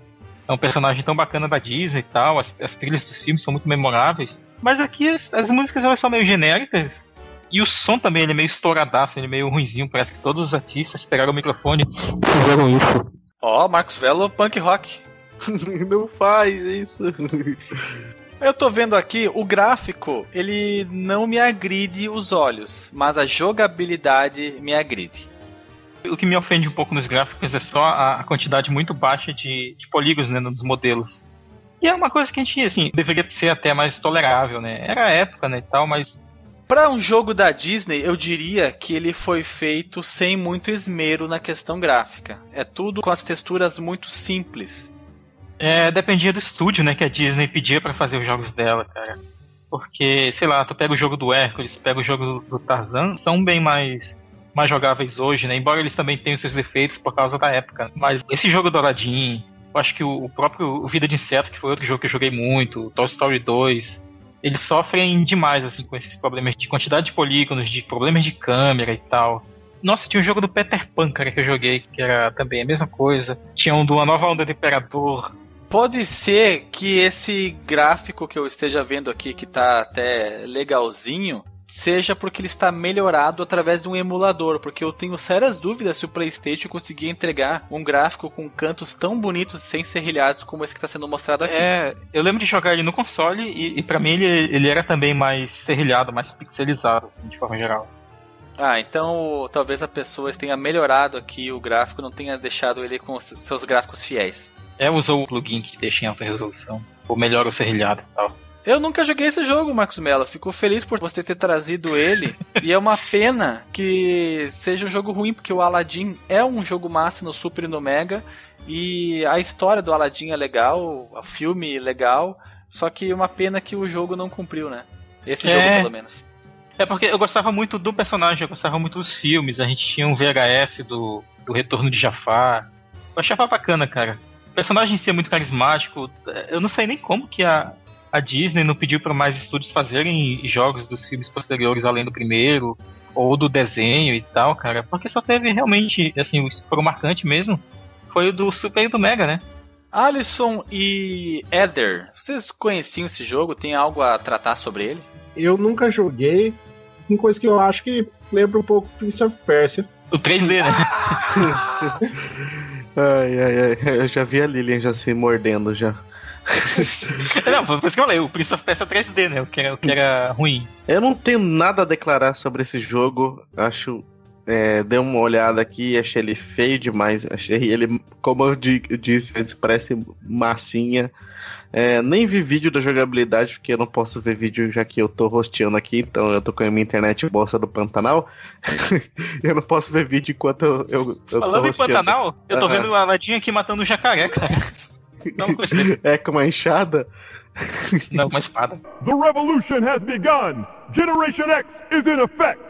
é um personagem tão bacana da Disney e tal, as, as trilhas dos filmes são muito memoráveis. Mas aqui as, as, músicas elas são meio genéricas. E o som também ele é meio estouradaço, ele é meio ruinzinho. Parece que todos os artistas pegaram o microfone e fizeram isso. Ó, oh, Marcos Velo, punk rock. Não faz isso. Eu tô vendo aqui, o gráfico, ele não me agride os olhos, mas a jogabilidade me agride. O que me ofende um pouco nos gráficos é só a quantidade muito baixa de, de polígonos né, nos modelos. E é uma coisa que a gente, assim, deveria ser até mais tolerável, né? Era a época, né, e tal, mas... Para um jogo da Disney, eu diria que ele foi feito sem muito esmero na questão gráfica. É tudo com as texturas muito simples. É, dependia do estúdio, né, que a Disney pedia para fazer os jogos dela, cara. Porque, sei lá, tu pega o jogo do Hércules, pega o jogo do Tarzan, são bem mais mais jogáveis hoje, né? Embora eles também tenham seus defeitos por causa da época. Mas esse jogo do Aladdin, acho que o, próprio Vida de Inseto, que foi outro jogo que eu joguei muito, Toy Story 2, eles sofrem demais assim com esses problemas de quantidade de polígonos, de problemas de câmera e tal. Nossa, tinha um jogo do Peter Pan, cara, que eu joguei, que era também a mesma coisa. Tinha um do A Nova Onda do Imperador. Pode ser que esse gráfico que eu esteja vendo aqui, que tá até legalzinho, seja porque ele está melhorado através de um emulador, porque eu tenho sérias dúvidas se o PlayStation conseguia entregar um gráfico com cantos tão bonitos sem serrilhados como esse que está sendo mostrado aqui. É, eu lembro de jogar ele no console e, e para mim ele, ele era também mais serrilhado, mais pixelizado, assim, de forma geral. Ah, então talvez a pessoa tenha melhorado aqui o gráfico, não tenha deixado ele com seus gráficos fiéis. É, usou o plugin que deixa em alta resolução, ou melhora o serrilhado e tal. Eu nunca joguei esse jogo, Marcos Mello. Fico feliz por você ter trazido ele. e é uma pena que seja um jogo ruim, porque o Aladdin é um jogo massa no Super e no Mega. E a história do Aladdin é legal, o filme é legal. Só que uma pena que o jogo não cumpriu, né? Esse é. jogo, pelo menos. É porque eu gostava muito do personagem, eu gostava muito dos filmes. A gente tinha um VHS do, do Retorno de Jafar. Eu achava bacana, cara. O personagem em si é muito carismático. Eu não sei nem como que a, a Disney não pediu para mais estúdios fazerem jogos dos filmes posteriores além do primeiro, ou do desenho e tal, cara, porque só teve realmente, assim, o que marcante mesmo foi o do Super e do Mega, né? Alisson e Eder, vocês conheciam esse jogo? Tem algo a tratar sobre ele? Eu nunca joguei. Uma coisa que eu acho que lembra um pouco Prince of Persia. O 3D, né? ai, ai, ai. Eu já vi a Lilian já se mordendo já. não, por isso que eu falei, o Prince of Persia 3D, né? O que, era, o que era ruim. Eu não tenho nada a declarar sobre esse jogo. Acho. É, dei uma olhada aqui achei ele feio demais. Achei ele, como eu disse antes, parece massinha. É, nem vi vídeo da jogabilidade, porque eu não posso ver vídeo já que eu tô rosteando aqui, então eu tô com a minha internet bolsa do Pantanal. eu não posso ver vídeo enquanto eu, eu, eu Falando em Pantanal, eu tô vendo o Aladinho aqui matando o jacaré, cara. Não, é com uma enxada? Não, uma espada. The revolution has begun! Generation X is in effect!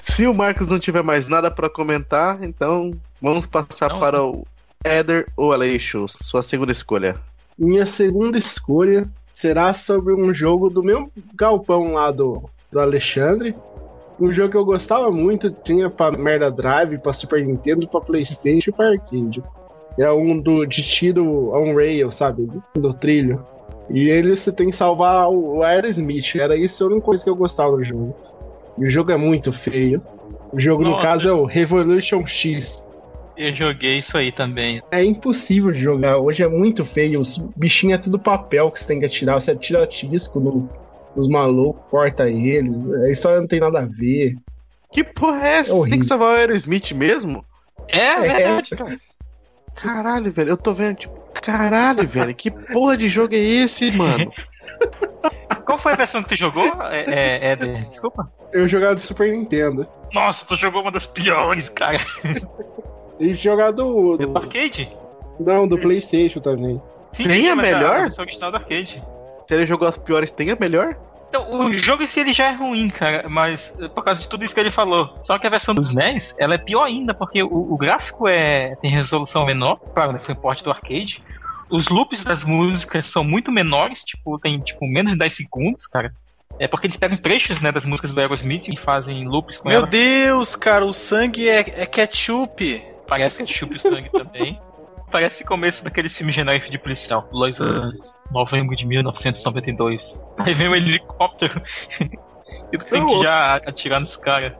Se o Marcos não tiver mais nada para comentar, então vamos passar não, para o Eder ou Aleixo, sua segunda escolha. Minha segunda escolha será sobre um jogo do meu galpão lá do, do Alexandre. Um jogo que eu gostava muito, tinha pra Merda Drive, pra Super Nintendo, pra Playstation e pra Arcade. É um do, de tiro on rail, sabe? Do trilho. E ele você tem que salvar o Aerosmith. Era isso a única coisa que eu gostava do jogo. E o jogo é muito feio. O jogo, no Nossa. caso, é o Revolution X. Eu joguei isso aí também. É impossível de jogar. Hoje é muito feio. Os bichinhos é tudo papel que você tem que atirar. Você atira tisco no- nos malucos, corta eles. A história não tem nada a ver. Que porra é essa? É Você tem que salvar o Aerosmith mesmo? É, É. verdade, cara. Caralho, velho. Eu tô vendo, tipo, caralho, velho. Que porra de jogo é esse, mano? Qual foi a versão que tu jogou, é, é, Éder? Desculpa. Eu jogava do Super Nintendo. Nossa, tu jogou uma das piores, cara. E jogar do. Do do arcade? não, do PlayStation também. Sim, Tem a melhor? A versão original do arcade. Se ele jogou as piores, tem a melhor? Então, o jogo em si ele já é ruim, cara, mas eh, por causa de tudo isso que ele falou. Só que a versão dos NES, ela é pior ainda, porque o, o gráfico é tem resolução menor, claro, né, foi porte do arcade. Os loops das músicas são muito menores, tipo, tem tipo menos de 10 segundos, cara. É porque eles pegam trechos, né, das músicas do Aerosmith e fazem loops com Meu ela. Deus, cara, o sangue é, é ketchup. Parece que chupa o sangue também. Parece o começo daquele filme genérico de policial. Los Angeles, novembro de 1992. Aí vem um helicóptero. e tu tem que já atirar nos caras.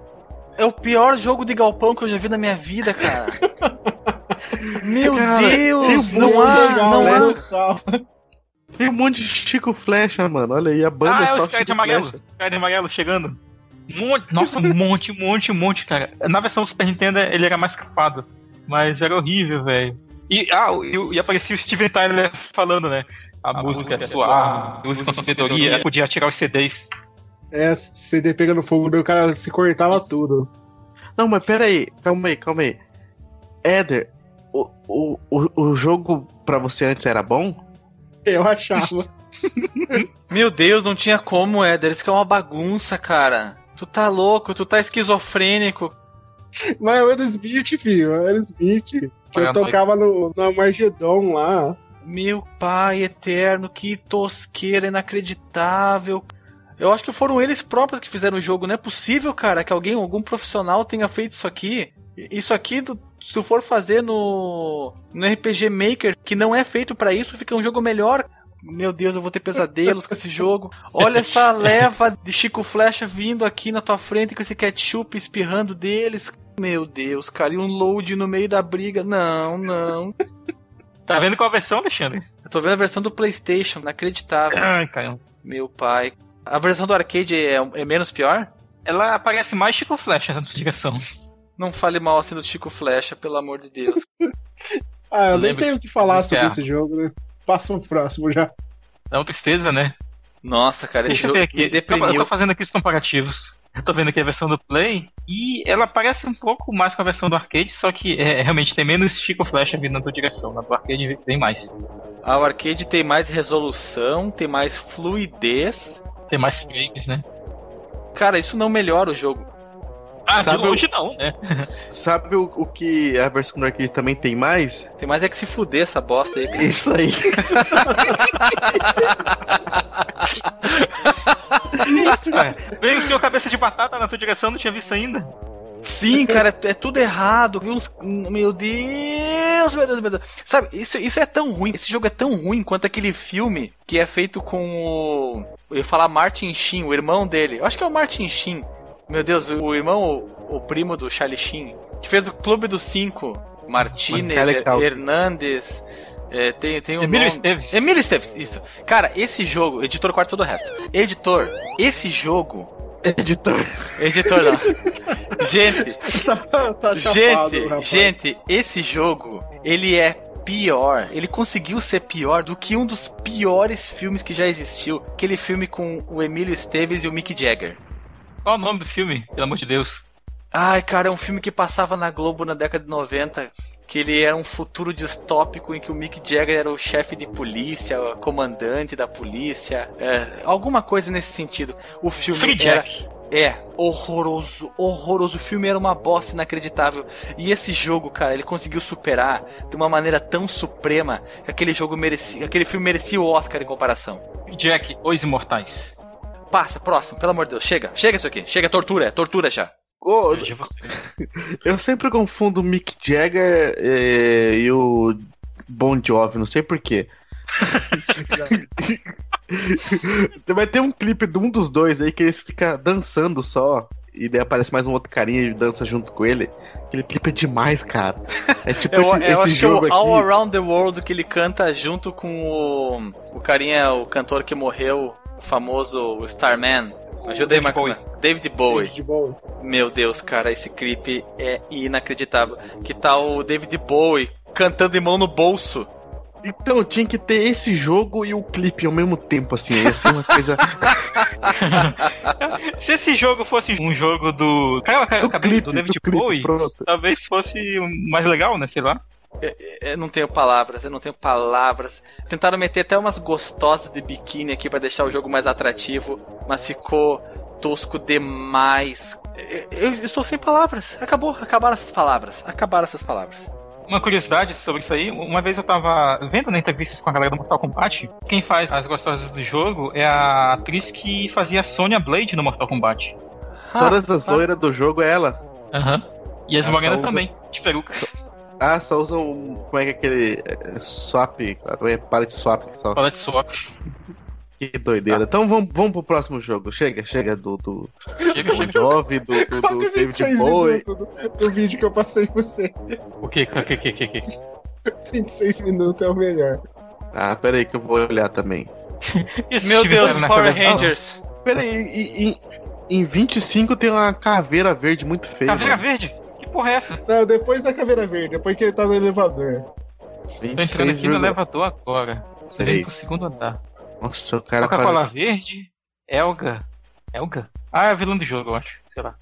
É o pior jogo de galpão que eu já vi na minha vida, cara. Meu Cara, Deus, tem um não monte há, legal, não há. Legal. Tem um monte de Chico Flecha, mano. Olha aí, a banda Ah, é é só os caras de Chico amarelo. Flecha. De amarelo chegando. Monte, nossa, um monte, um monte, um monte, cara. Na versão Super Nintendo ele era mais capado. Mas era horrível, velho. E, ah, e, e aparecia o Steven Tyler falando, né? A, música é sua arma, use com sabedoria. Podia atirar os CDs. É, CD pegando fogo, daí o cara se cortava tudo. Não, mas pera aí. Calma aí, calma aí. Éder, o, o, o, o jogo pra você antes era bom? Eu achava. Meu Deus, não tinha como, Éder. Isso que é uma bagunça, cara. Tu tá louco, tu tá esquizofrênico. Mas eu era Smith, filho. Eu era Smith. Eu Paranoico. tocava no, no Armagedon lá. Meu pai eterno, que tosqueira inacreditável. Eu acho que foram eles próprios que fizeram o jogo. Não é possível, cara, que alguém, algum profissional tenha feito isso aqui. Isso aqui, se tu for fazer no, no RPG Maker, que não é feito pra isso, fica um jogo melhor. Meu Deus, eu vou ter pesadelos com esse jogo. Olha essa leva de Chico Flecha vindo aqui na tua frente com esse ketchup espirrando deles. Meu Deus, cara, e um load no meio da briga. Não, não. Tá vendo qual a versão, Alexandre? Eu tô vendo a versão do PlayStation, inacreditável. Ai, caramba. Meu pai. A versão do arcade é, é menos pior? Ela parece mais Chico Flecha na direção. Não fale mal assim do Chico Flecha, pelo amor de Deus. Ah, eu nem Lembra- tenho o que falar sobre É. esse jogo, né? Passa pro próximo já. É uma tristeza, né? Nossa, cara, esse Deixa eu jogo ver me aqui. Eu deprimiu. tô fazendo aqui os comparativos. Eu tô vendo aqui a versão do Play e ela parece um pouco mais com a versão do arcade, só que é, realmente tem menos Chico Flecha vindo na tua direção. Na do arcade tem mais. Ah, o arcade tem mais resolução, tem mais fluidez. Tem mais frames, né? Cara, isso não melhora o jogo. Ah, Sabe de longe não, né? Sabe o, o que a versão do arcade também tem mais? Tem mais é que se fuder essa bosta aí. cara. Isso aí. Isso, cara. Veio o seu cabeça de batata na tua direção, não tinha visto ainda. Sim, cara, é, é tudo errado. Uns... Meu Deus, meu Deus, meu Deus. Sabe, isso, isso é tão ruim. Esse jogo é tão ruim quanto aquele filme que é feito com o. Eu ia falar Martin Sheen, o irmão dele. Eu acho que é o Martin Sheen. Meu Deus, o, irmão, o, o primo do Charlie Sheen, que fez o Clube dos Cinco. Martinez, Macaulay Culkin. Hernandes. é, tem, tem o Emílio nome. Esteves. Emílio Esteves, isso. Cara, esse jogo, editor corta todo o resto. Editor, esse jogo. Editor. Editor não. Gente, tá chapado, Gente, rapaz. gente, esse jogo, ele é pior. Ele conseguiu ser pior do que um dos piores filmes que já existiu. Aquele filme com o Emílio Esteves e o Mick Jagger. Qual o nome do filme, pelo amor de Deus? Ai, cara, é um filme que passava na Globo na década de 90. Que ele era um futuro distópico em que o Mick Jagger era o chefe de polícia, o comandante da polícia. é, alguma coisa nesse sentido. O filme Free era, Jack. É, horroroso, horroroso. O filme era uma bosta inacreditável. E esse jogo, cara, ele conseguiu superar de uma maneira tão suprema que aquele jogo merecia, aquele filme merecia o Oscar em comparação. Jack, Os Imortais. Passa, próximo, pelo amor de Deus. Chega, chega isso aqui. Chega, tortura, é tortura já. Você. eu sempre confundo o Mick Jagger eh, e o Bon Jovi, não sei porquê. Vai ter um clipe de um dos dois aí que eles ficam dançando só. E daí aparece mais um outro carinha e dança junto com ele. Aquele clipe é demais, cara. É tipo Eu, esse, eu esse acho que é jogo o All aqui. Around the World que ele canta junto com o, o carinha, o cantor que morreu, o famoso Starman. Ajuda aí, David Marcos. Bowie. David Bowie. De boa. Meu Deus, cara, esse clipe é inacreditável. Que tal o David Bowie cantando de mão no bolso? Então, tinha que ter esse jogo e o clipe ao mesmo tempo, assim. Ia ser uma coisa. Se esse jogo fosse um jogo do. Caiu a do cabeça clipe, do David do clipe, Bowie, pronto. talvez fosse mais legal, né? Sei lá. Eu não tenho palavras, eu não tenho palavras. Tentaram meter até umas gostosas de biquíni aqui pra deixar o jogo mais atrativo, mas ficou tosco demais. Eu, eu estou sem palavras. Acabou, acabaram essas palavras. Acabaram essas palavras. Uma curiosidade sobre isso aí, uma vez eu tava vendo na entrevistas com a galera do Mortal Kombat, quem faz as gostosas do jogo é a atriz que fazia a Sonya Blade no Mortal Kombat. Todas as Ah, loiras do jogo é ela. Aham. E as morenas usa- também, de peruca. Ah, só usam. um- Como é que é aquele. é, swap. É, para de swap só. De swap. Que doideira. Então vamos, vamos pro próximo jogo. Chega, chega do, do Chega, do, do, do Quase David 26 Bowie. do, do vídeo que eu passei pra você. O que, o que, o que, o que, o que? 26 minutos é o melhor. Ah, pera aí que eu vou olhar também. Meu Deus, Power Rangers. Pera aí, e- e- em 25 tem uma caveira verde muito feia. Caveira mano. verde? Porra é essa? Não, depois da caveira verde, depois que ele tá no elevador. Tô entrando aqui no 26,- elevador agora. Pro segundo andar. Nossa, o cara Coca-Cola para... verde? Elga? Elga? Ah, é a vilã do jogo, eu acho. Sei lá.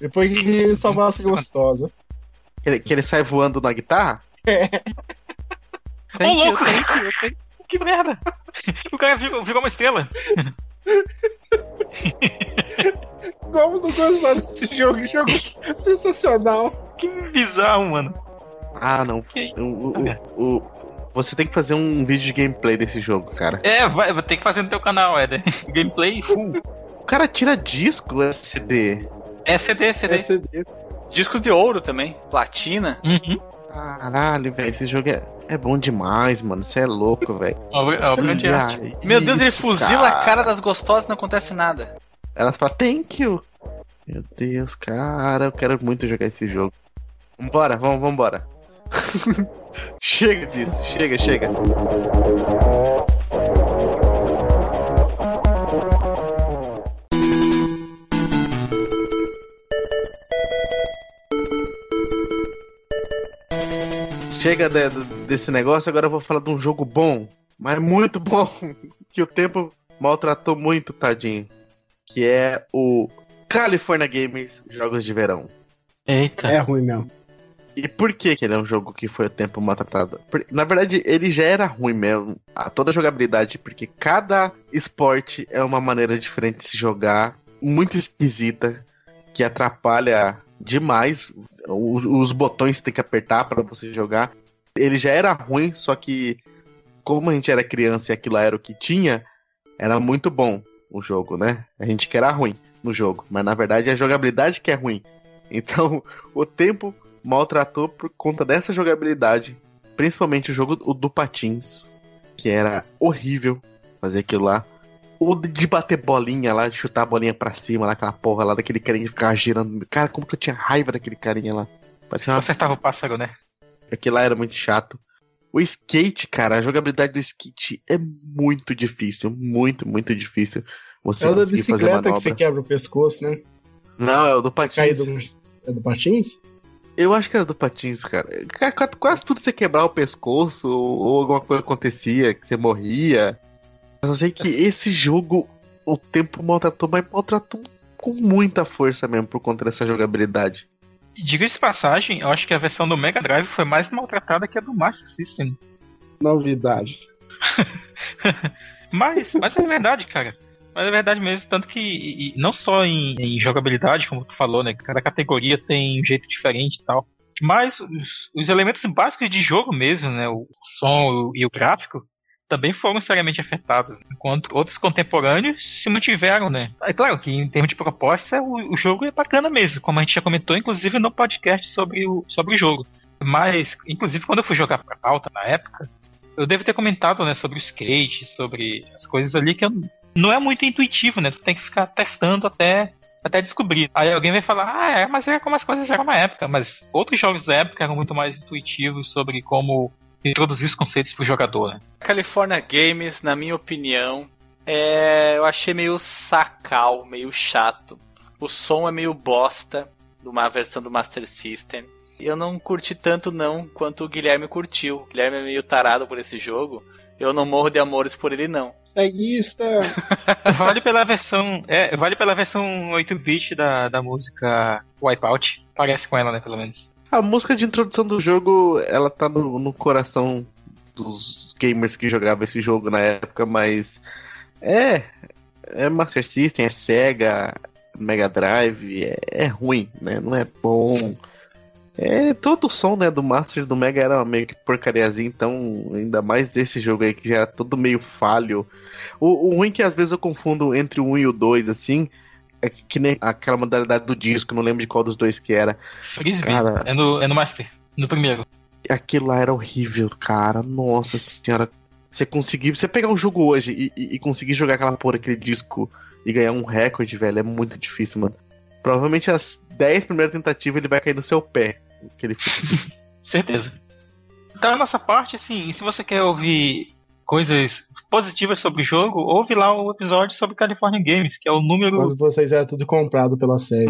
Depois que ele salvasse gostosa. que, ele, que ele sai voando na guitarra? Ô, louco! Que merda! O cara virou, virou uma estrela. Como não gostar desse jogo? Jogo sensacional. Que bizarro, mano. Ah, não. O, o- o- o- você tem que fazer um vídeo de gameplay desse jogo, cara. É, vai, vai ter que fazer no teu canal, Éder. Gameplay full. O cara tira disco SD. É CD, CD. SD. Discos de ouro também. Platina. Uhum. Caralho, velho, esse jogo é, é bom demais, mano. Você é louco, velho. Meu Deus, ele fuzila a cara das gostosas e não acontece nada. Elas falam, thank you. Meu Deus, cara, eu quero muito jogar esse jogo. Vambora, vamos, vambora. chega disso, chega, chega. Chega de- desse negócio, agora eu vou falar de um jogo bom, mas muito bom, que o tempo maltratou muito, tadinho. Que é o California Games Jogos de Verão. Eita. É ruim mesmo. E por que, que ele é um jogo que foi o tempo maltratado? Na verdade, ele já era ruim mesmo, a toda a jogabilidade, porque cada esporte é uma maneira diferente de se jogar, muito esquisita, que atrapalha demais os, os botões que tem que apertar para você jogar. Ele já era ruim, só que como a gente era criança e aquilo era o que tinha, era muito bom o jogo, né? A gente que era ruim no jogo, mas na verdade é a jogabilidade que é ruim. Então, o tempo maltratou por conta dessa jogabilidade, principalmente o jogo o do patins, que era horrível fazer aquilo lá. O de bater bolinha lá, de chutar a bolinha pra cima, lá, aquela porra lá, daquele carinha que ficava girando. Cara, como que eu tinha raiva daquele carinha lá. Parecia uma... Acertava o pássaro, né? Aquilo lá era muito chato. O skate, cara, a jogabilidade do skate é muito difícil, muito, muito difícil. Você É o da bicicleta que você quebra o pescoço, né? Não, é o do patins. No... É do patins? Eu acho que era do patins, cara. Ca- ca- Quase tudo você quebrar o pescoço ou, ou alguma coisa acontecia, que você morria. Mas eu sei que esse jogo, o tempo maltratou, mas maltratou com muita força mesmo por conta dessa jogabilidade. E Diga-se passagem, eu acho que a versão do Mega Drive foi mais maltratada que a do Master System. Novidade. Mas, mas é verdade, cara. Mas é verdade mesmo, tanto que e- e não só em, em jogabilidade, como tu falou, né? Cada categoria tem um jeito diferente e tal. Mas os, os elementos básicos de jogo mesmo, né? O som e o gráfico, também foram seriamente afetados, enquanto outros contemporâneos se mantiveram, né? É claro que em termos de proposta, o, o jogo é bacana mesmo, como a gente já comentou, inclusive no podcast sobre o, sobre o jogo. Mas, inclusive, quando eu fui jogar pra pauta na época, eu devo ter comentado, né, sobre o skate, sobre as coisas ali que eu, não é muito intuitivo, né? Tu tem que ficar testando até até descobrir. Aí alguém vai falar, ah, é, mas é como as coisas eram na época. Mas outros jogos da época eram muito mais intuitivos sobre como introduzir os conceitos pro jogador. Né? California Games, na minha opinião, é... eu achei meio sacal, meio chato. O som é meio bosta de uma versão do Master System. Eu não curti tanto não quanto o Guilherme curtiu. O Guilherme é meio tarado por esse jogo. Eu não morro de amores por ele não. Ceguista! vale pela versão, é, vale pela versão 8-bit da, da música Wipeout. Parece com ela, né, pelo menos. A música de introdução do jogo, ela tá no, no coração dos gamers que jogavam esse jogo na época, mas é, é Master System, é Sega, Mega Drive, é, é ruim, né? Não é bom. É, todo o som né, do Master do Mega era meio que porcariazinho, então ainda mais desse jogo aí que já era todo meio falho. O, o ruim é que às vezes eu confundo entre o 1 e o 2, assim, é que nem aquela modalidade do disco, não lembro de qual dos dois que era. Frisbee. Cara, é, no, é no Master, no primeiro. Aquilo lá era horrível, cara. Nossa senhora. Você conseguir. Você pegar um jogo hoje e, e, e conseguir jogar aquela porra, aquele disco e ganhar um recorde, velho, é muito difícil, mano. Provavelmente as 10 primeiras tentativas ele vai cair no seu pé. Aquele... Certeza. Então, a nossa parte, assim, se você quer ouvir coisas positivas sobre o jogo, ouve lá o episódio sobre California Games, que é o número. Quando vocês é tudo comprado pela série.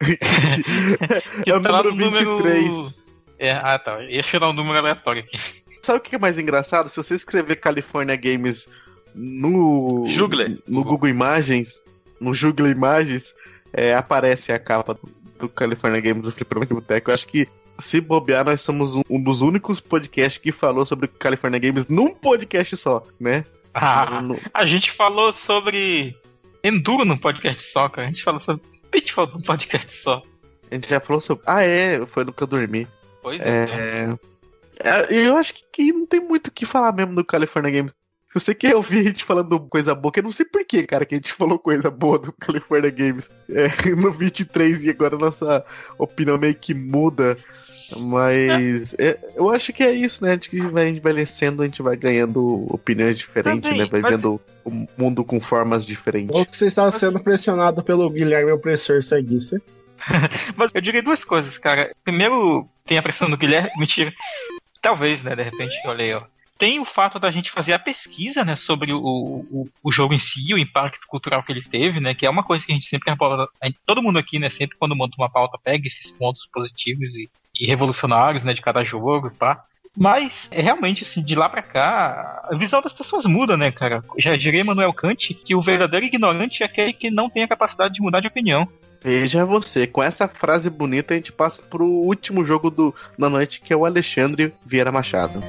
é o tá número 23. Número... É, ah tá. Ia tirar um número aleatório aqui. Sabe o que é mais engraçado? Se você escrever California Games no. Jugle. No Google Imagens, no Jugle Imagens, é, aparece a capa do, California Games do Fliperama Boteco. Eu acho que se bobear, nós somos um, um, dos únicos podcasts que falou sobre California Games num podcast só, né? Ah, no... a gente falou sobre Enduro num podcast só, cara. A gente falou sobre Pitfall num podcast só. A gente já falou sobre. Ah, é, foi no que eu dormi. Pois é. é... eu acho que não tem muito o que falar mesmo do California Games. Se você quer ouvir a gente falando coisa boa, que eu não sei porquê, cara, que a gente falou coisa boa do California Games é, no 23 e agora a nossa opinião meio que muda. Mas é. eu acho que é isso, né? A gente vai envelhecendo, a gente vai ganhando opiniões diferentes, Também, né? Vai mas... vendo o mundo com formas diferentes. Ou que você está sendo pressionado pelo Guilherme opressor ceguista. mas eu diria duas coisas, cara. Primeiro, tem a pressão do Guilherme. Mentira. Talvez, né? De repente, olha aí, ó tem o fato da gente fazer a pesquisa, né, sobre o, o, o jogo em si, o impacto cultural que ele teve, né, que é uma coisa que a gente sempre aborda, todo mundo aqui, né, sempre quando monta uma pauta pega esses pontos positivos e, e revolucionários, né, de cada jogo, tá? Mas, é realmente, assim, de lá pra cá, a visão das pessoas muda, né, cara? Já diria Manuel Kant que o verdadeiro ignorante é aquele que não tem a capacidade de mudar de opinião. Veja você, com essa frase bonita a gente passa pro último jogo do, da noite, que é o Alexandre Vieira Machado.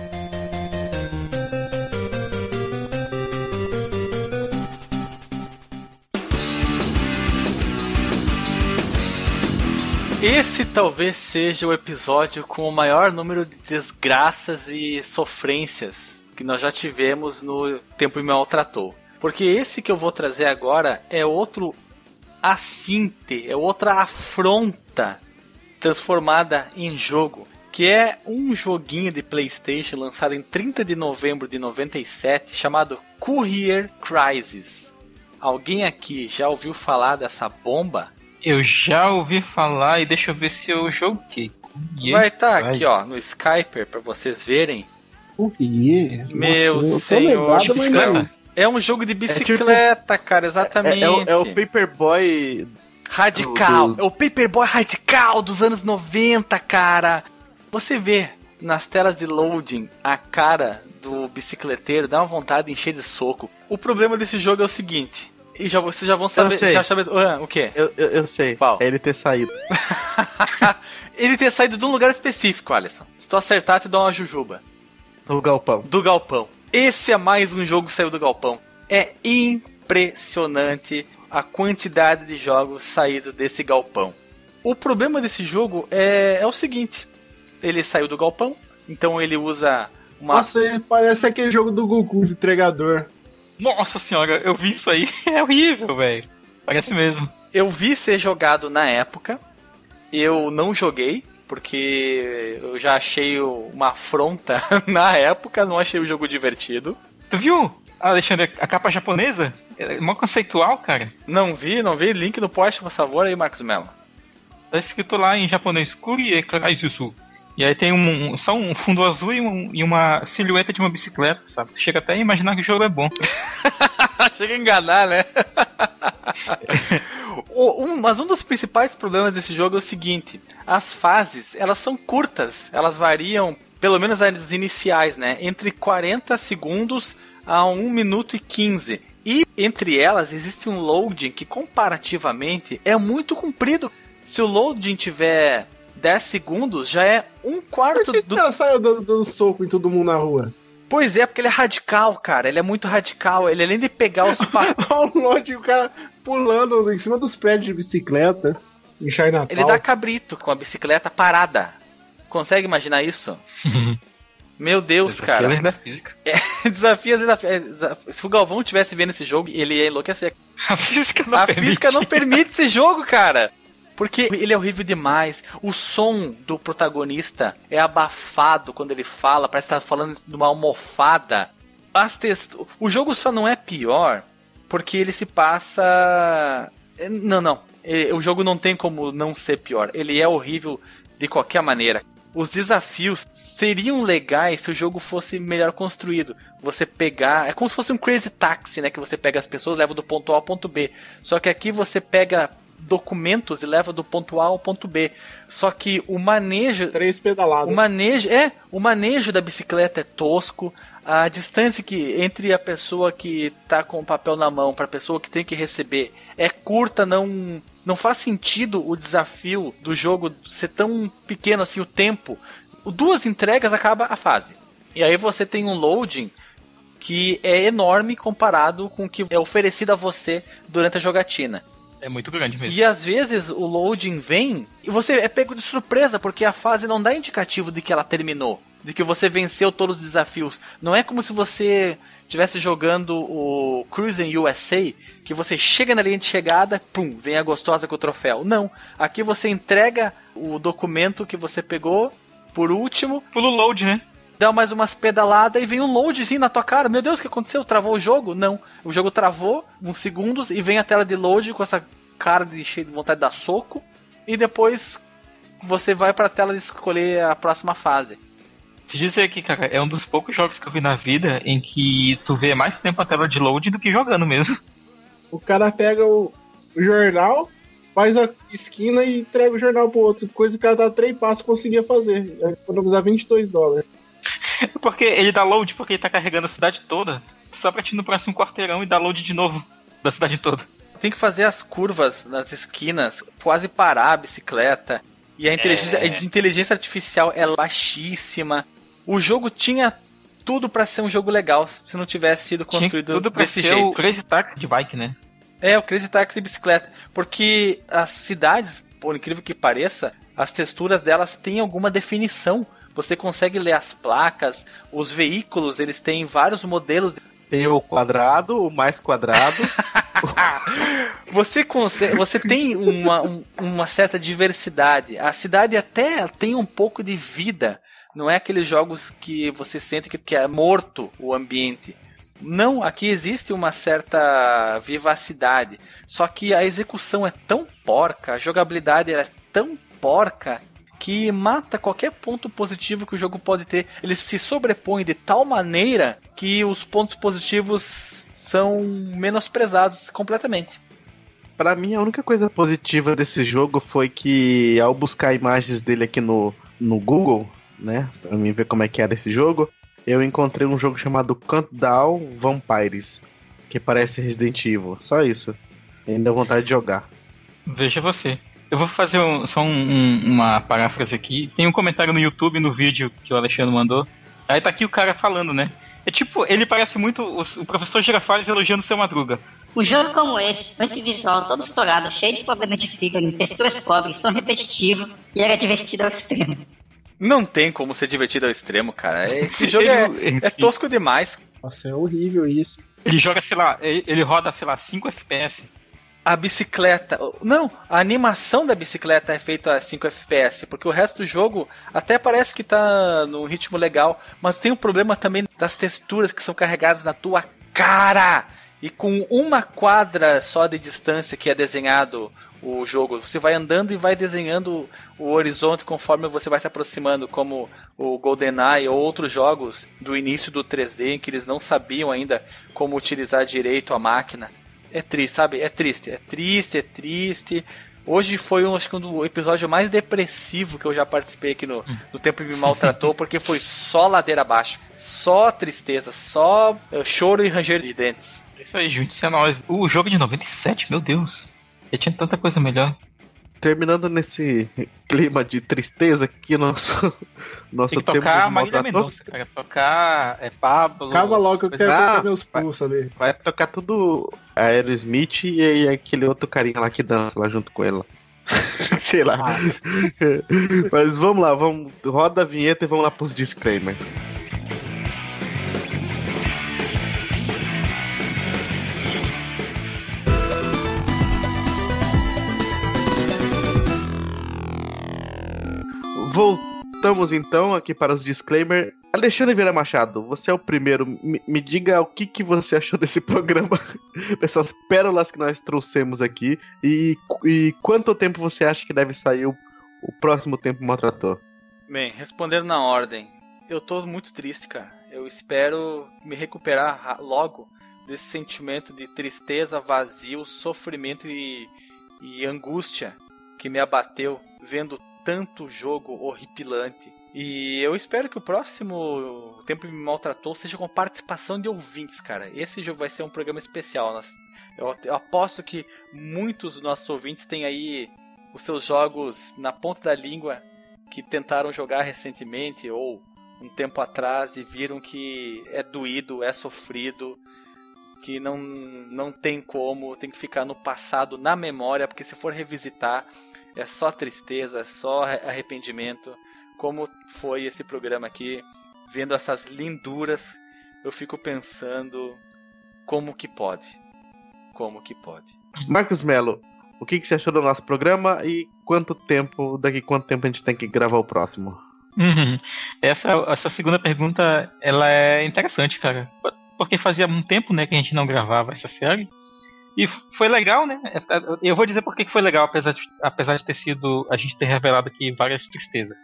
Esse talvez seja o episódio com o maior número de desgraças e sofrências que nós já tivemos no Tempo Me Maltratou. Porque esse que eu vou trazer agora é outro assinte, é outra afronta transformada em jogo. Que é um joguinho de PlayStation lançado em 30 de novembro de 97 chamado Courier Crisis. Alguém aqui já ouviu falar dessa bomba? Eu já ouvi falar e deixa eu ver se eu joguei. Vai estar tá aqui, ó, no Skyper para vocês verem. Oh, yeah. Meu Nossa, senhor lembrado, mas não. É um jogo de bicicleta, é tipo, cara, exatamente. É, é, o, é o Paperboy radical. Do, do... É o Paperboy radical dos anos 90, cara. Você vê nas telas de loading a cara do bicicleteiro, dá uma vontade de encher de soco. O problema desse jogo é o seguinte: e já vocês já vão saber. Já saber ah, o quê? Eu, eu, eu, sei. Qual? É ele ter saído. ele ter saído de um lugar específico, Alisson. Se tu acertar, te dá uma jujuba. Do galpão. Do galpão. Esse é mais um jogo que saiu do galpão. É impressionante a quantidade de jogos saídos desse galpão. O problema desse jogo é, é o seguinte: ele saiu do galpão, então ele usa uma Nossa, parece aquele jogo do Goku de entregador. Nossa senhora, eu vi isso aí. É horrível, velho. Parece mesmo. eu vi ser jogado na época. Eu não joguei, porque eu já achei uma afronta na época, não achei o jogo divertido. Tu viu, Alexandre, a capa japonesa? É mó conceitual, cara. Não vi, não vi. Link no post, por favor, aí, Marcos Mello. Tá escrito lá em japonês Kurie Kaisusu. E aí tem um, só um fundo azul e, um- e uma silhueta de uma bicicleta, sabe? Chega até a imaginar que o jogo é bom. Chega a enganar, né? O- um- mas um dos principais problemas desse jogo é o seguinte: as fases elas são curtas, elas variam, pelo menos as iniciais, né? Entre 40 segundos a 1 minuto e 15. E entre elas existe um loading que comparativamente é muito comprido. Se o loading tiver 10 segundos, já é um quarto Por que do ela saiu dando, dando soco em todo mundo na rua? Pois é, porque ele é radical, cara. Ele é muito radical. Ele além de pegar os. Olha o lote, o cara pulando em cima dos prédios de bicicleta. Em Chinatown. ele dá cabrito com a bicicleta parada. Consegue imaginar isso? Meu Deus, cara. Desafios da física. Desafia, desafia. Se o Galvão tivesse vendo esse jogo, ele ia enlouquecer. A física não a permite. física não permite esse jogo, cara. Porque ele é horrível demais. O som do protagonista é abafado quando ele fala, parece estar falando numa almofada. As text... O jogo só não é pior porque ele se passa. Não, não. Eh, O jogo não tem como não ser pior. Ele é horrível de qualquer maneira. Os desafios seriam legais se o jogo fosse melhor construído. Você pegar. É como se fosse um Crazy Taxi, né? Que você pega as pessoas, leva do ponto A ao ponto B. Só que aqui você pega documentos e leva do ponto A ao ponto B. Só que o manejo. Três pedaladas. O manejo. É, o manejo da bicicleta é tosco. A distância que entre a pessoa que tá com o papel na mão para a pessoa que tem que receber é curta, não não faz sentido o desafio do jogo ser tão pequeno assim o tempo. Duas entregas acaba a fase. E aí você tem um loading que é enorme comparado com o que é oferecido a você durante a jogatina. É muito grande mesmo. E às vezes o loading vem e você é pego de surpresa, porque a fase não dá indicativo de que ela terminou, de que você venceu todos os desafios. Não é como se você estivesse jogando o Cruising USA, que você chega na linha de chegada, pum, vem a gostosa com o troféu. Não, aqui você entrega o documento que você pegou por último, Pulo load, né? Dá mais umas pedaladas e vem um loadzinho na tua cara. Meu Deus, o que aconteceu? Travou o jogo? Não. O jogo travou uns segundos e vem a tela de load com essa cara de cheio de vontade de dar soco. E depois você vai pra tela de escolher a próxima fase. Te dizer que, cara, é um dos poucos jogos que eu vi na vida em que tu vê mais tempo a tela de load do que jogando mesmo. O cara pega o, o jornal, faz a esquina e entrega o jornal pro outro. Coisa que o cara tá três passos conseguia fazer. É, Economizar 22 dólares. Porque ele dá load porque ele tá carregando a cidade toda. Só pra te ir no próximo quarteirão e dar load de novo da cidade toda. Tem que fazer as curvas nas esquinas, quase parar a bicicleta. E a inteligência, É. a inteligência artificial é baixíssima. O jogo tinha tudo pra ser um jogo legal se não tivesse sido Tinha construído tudo pra desse ser jeito. o Crazy Taxi de bike, né? É, o Crazy Taxi de bicicleta. Porque as cidades, por incrível que pareça, as texturas delas têm alguma definição. Você consegue ler as placas, os veículos, eles têm vários modelos. Tem o quadrado, o mais quadrado. Você consegue, você tem uma, um- uma certa diversidade. A cidade até tem um pouco de vida. Não é aqueles jogos que você sente que, que é morto o ambiente. Não, aqui existe uma certa vivacidade. Só que a execução é tão porca, a jogabilidade é tão porca que mata qualquer ponto positivo que o jogo pode ter. Ele se sobrepõe de tal maneira que os pontos positivos são menosprezados completamente. Pra mim, a única coisa positiva desse jogo foi que, ao buscar imagens dele aqui no, no Google, né, pra mim ver como é que era esse jogo, eu encontrei um jogo chamado Countdown Vampires, que parece Resident Evil. Só isso. Ainda dá vontade de jogar. Veja você. Eu vou fazer um- só um- um- uma paráfrase aqui. Tem um comentário no YouTube, no vídeo que o Alexandre mandou. Aí tá aqui o cara falando, né? É tipo, ele parece muito o, o professor Girafales elogiando o seu Madruga. Um jogo como esse, com esse visual todo estourado, cheio de problemas de figure, texturas pobres, som repetitivo e era divertido ao extremo. Não tem como ser divertido ao extremo, cara. Esse jogo é, Ele- é tosco demais. Nossa, é horrível isso. Ele joga, sei lá, ele ele roda, sei lá, 5 FPS. A bicicleta. Não, a animação da bicicleta é feita a 5 FPS, porque o resto do jogo até parece que tá num ritmo legal, mas tem um problema também das texturas que são carregadas na tua cara. E com uma quadra só de distância que é desenhado o jogo, você vai andando e vai desenhando o horizonte conforme você vai se aproximando, como o GoldenEye ou outros jogos do início do 3D em que eles não sabiam ainda como utilizar direito a máquina. É triste, sabe? É triste, é triste, é triste. Hoje foi um, acho que um episódio mais depressivo que eu já participei aqui no, no Tempo que Me Maltratou, porque foi só ladeira abaixo. Só tristeza, só eh, choro e ranger de dentes. Isso aí, junte-se a nós. O jogo é de 97, meu Deus. Já tinha tanta coisa melhor. Terminando nesse clima de tristeza que nosso, nosso Tem que tempo tocar Marília Mendonça, cara. Tocar é Pablo. Calma logo que eu quero Ah, tocar meus pulsos ali. vai tocar tudo Aerosmith e aí aquele outro carinha lá que dança lá junto com ela. Sei lá. Mas vamos lá, vamos roda a vinheta e vamos lá pros disclaimer. Voltamos então aqui para os disclaimer. Alexandre Vieira Machado, você é o primeiro. Me, me diga o que, que você achou desse programa, dessas pérolas que nós trouxemos aqui e, e quanto tempo você acha que deve sair o, o próximo tempo maltrator? Bem, respondendo na ordem, eu tô muito triste, cara. Eu espero me recuperar ra- logo desse sentimento de tristeza, vazio, sofrimento e, e angústia que me abateu vendo tanto jogo horripilante. E eu espero que o próximo Tempo Me Maltratou seja com participação de ouvintes, cara. Esse jogo vai ser um programa especial. Eu aposto que muitos dos nossos ouvintes têm aí os seus jogos na ponta da língua que tentaram jogar recentemente ou um tempo atrás e viram que é doído, é sofrido, que não, não tem como, tem que ficar no passado, na memória, porque se for revisitar é só tristeza, é só arre- arrependimento. Como foi esse programa aqui, vendo essas linduras, eu fico pensando como que pode? Como que pode? Marcos Melo, o que, que você achou do nosso programa e quanto tempo, daqui quanto tempo a gente tem que gravar o próximo? Uhum. Essa, essa segunda pergunta, ela é interessante, cara. Porque fazia um tempo, né, que a gente não gravava essa série. E foi legal, né? Eu vou dizer por que foi legal, apesar de, apesar de ter sido. A gente ter revelado aqui várias tristezas.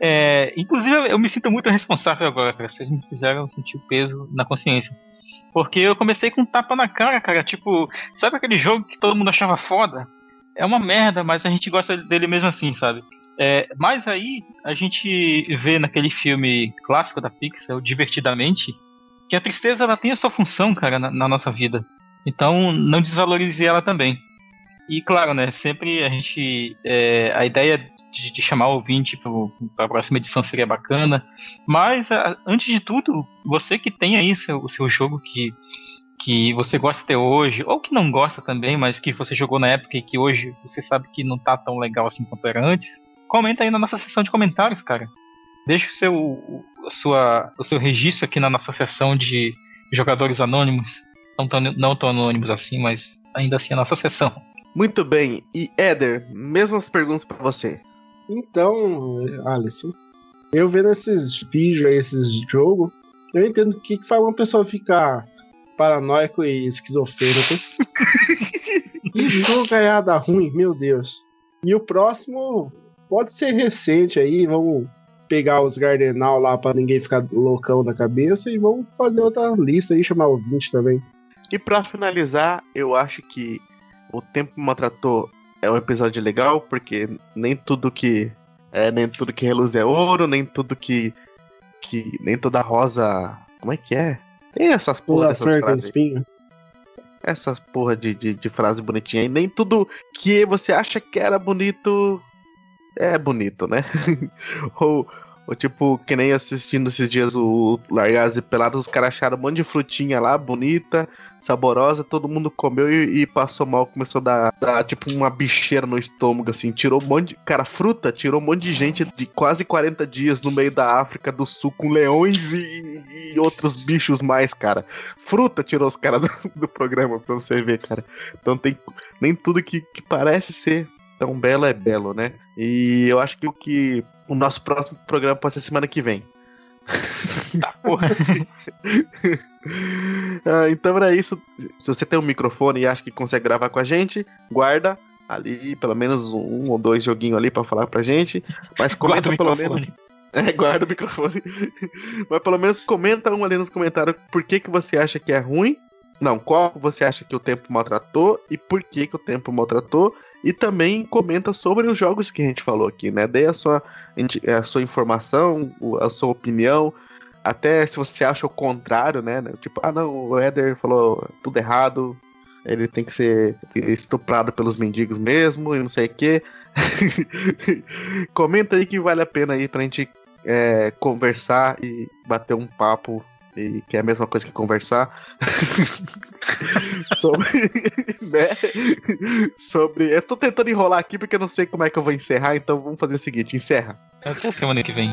É, inclusive, eu me sinto muito responsável agora, cara. Vocês me fizeram sentir o peso na consciência. Porque eu comecei com um tapa na cara, cara. Tipo, sabe aquele jogo que todo mundo achava foda? É uma merda, mas a gente gosta dele mesmo assim, sabe? É, mas aí a gente vê naquele filme clássico da Pixar, Divertidamente, que a tristeza ela tem a sua função, cara, na, na nossa vida. Então não desvalorize ela também. E claro, né, sempre a gente. é, a ideia de, de chamar o ouvinte para a próxima edição seria bacana. Mas a- antes de tudo, você que tem aí seu, o seu jogo que, que você gosta até hoje, ou que não gosta também, mas que você jogou na época e que hoje você sabe que não tá tão legal assim quanto era antes, comenta aí na nossa seção de comentários, cara. Deixa o seu, o, sua, o seu registro aqui na nossa seção de jogadores anônimos. Não tão, não tão anônimos assim, mas ainda assim a nossa seção. Muito bem, e Éder, mesmas perguntas pra você. Então, Alisson, eu vendo esses vídeos aí, esses jogos, eu entendo o que, que faz uma pessoa ficar paranoico e esquizofrênico. que jogo ganhada ruim, meu Deus. E o próximo pode ser recente aí, vamos pegar os Gardenal lá pra ninguém ficar loucão da cabeça e vamos fazer outra lista aí, chamar o 20 também. E pra finalizar, eu acho que o Tempo Maltratou é um episódio legal, porque nem tudo que. É, nem tudo que reluz é ouro, nem tudo que. que nem toda rosa. Como é que é? Tem essas porra dessas frases. Essas porra de, de, de frase bonitinha aí. Nem tudo que você acha que era bonito é bonito, né? ou, Ou tipo, que nem assistindo esses dias o Largados e Pelados, os caras acharam um monte de frutinha lá, bonita, saborosa, todo mundo comeu e, e passou mal, começou a dar, dar, tipo uma bicheira no estômago, assim, tirou um monte de. Cara, fruta tirou um monte de gente de quase 40 dias no meio da África do Sul com leões e, e outros bichos mais, cara. Fruta tirou os caras do, do, programa pra você ver, cara. Então tem. Nem tudo que, que parece ser tão belo é belo, né? E eu acho que o que o nosso próximo programa pode ser semana que vem. Tá, porra. ah, então era isso. Se você tem um microfone e acha que consegue gravar com a gente, guarda ali pelo menos um ou dois joguinhos ali para falar pra gente. Mas comenta pelo menos. É, guarda o microfone. Mas pelo menos comenta um ali nos comentários por que, que você acha que é ruim. Não, qual você acha que o tempo maltratou e por que, que o tempo maltratou. E também comenta sobre os jogos que a gente falou aqui, né? Dê a sua, a sua informação, a sua opinião. Até se você acha o contrário, né? Tipo, ah não, o Eder falou tudo errado. Ele tem que ser estuprado pelos mendigos mesmo e não sei o que. Comenta aí que vale a pena aí pra gente é, conversar e bater um papo e que é a mesma coisa que conversar sobre, né? Sobre, eu tô tentando enrolar aqui porque eu não sei como é que eu vou encerrar, então vamos fazer o seguinte, encerra. Até semana que vem.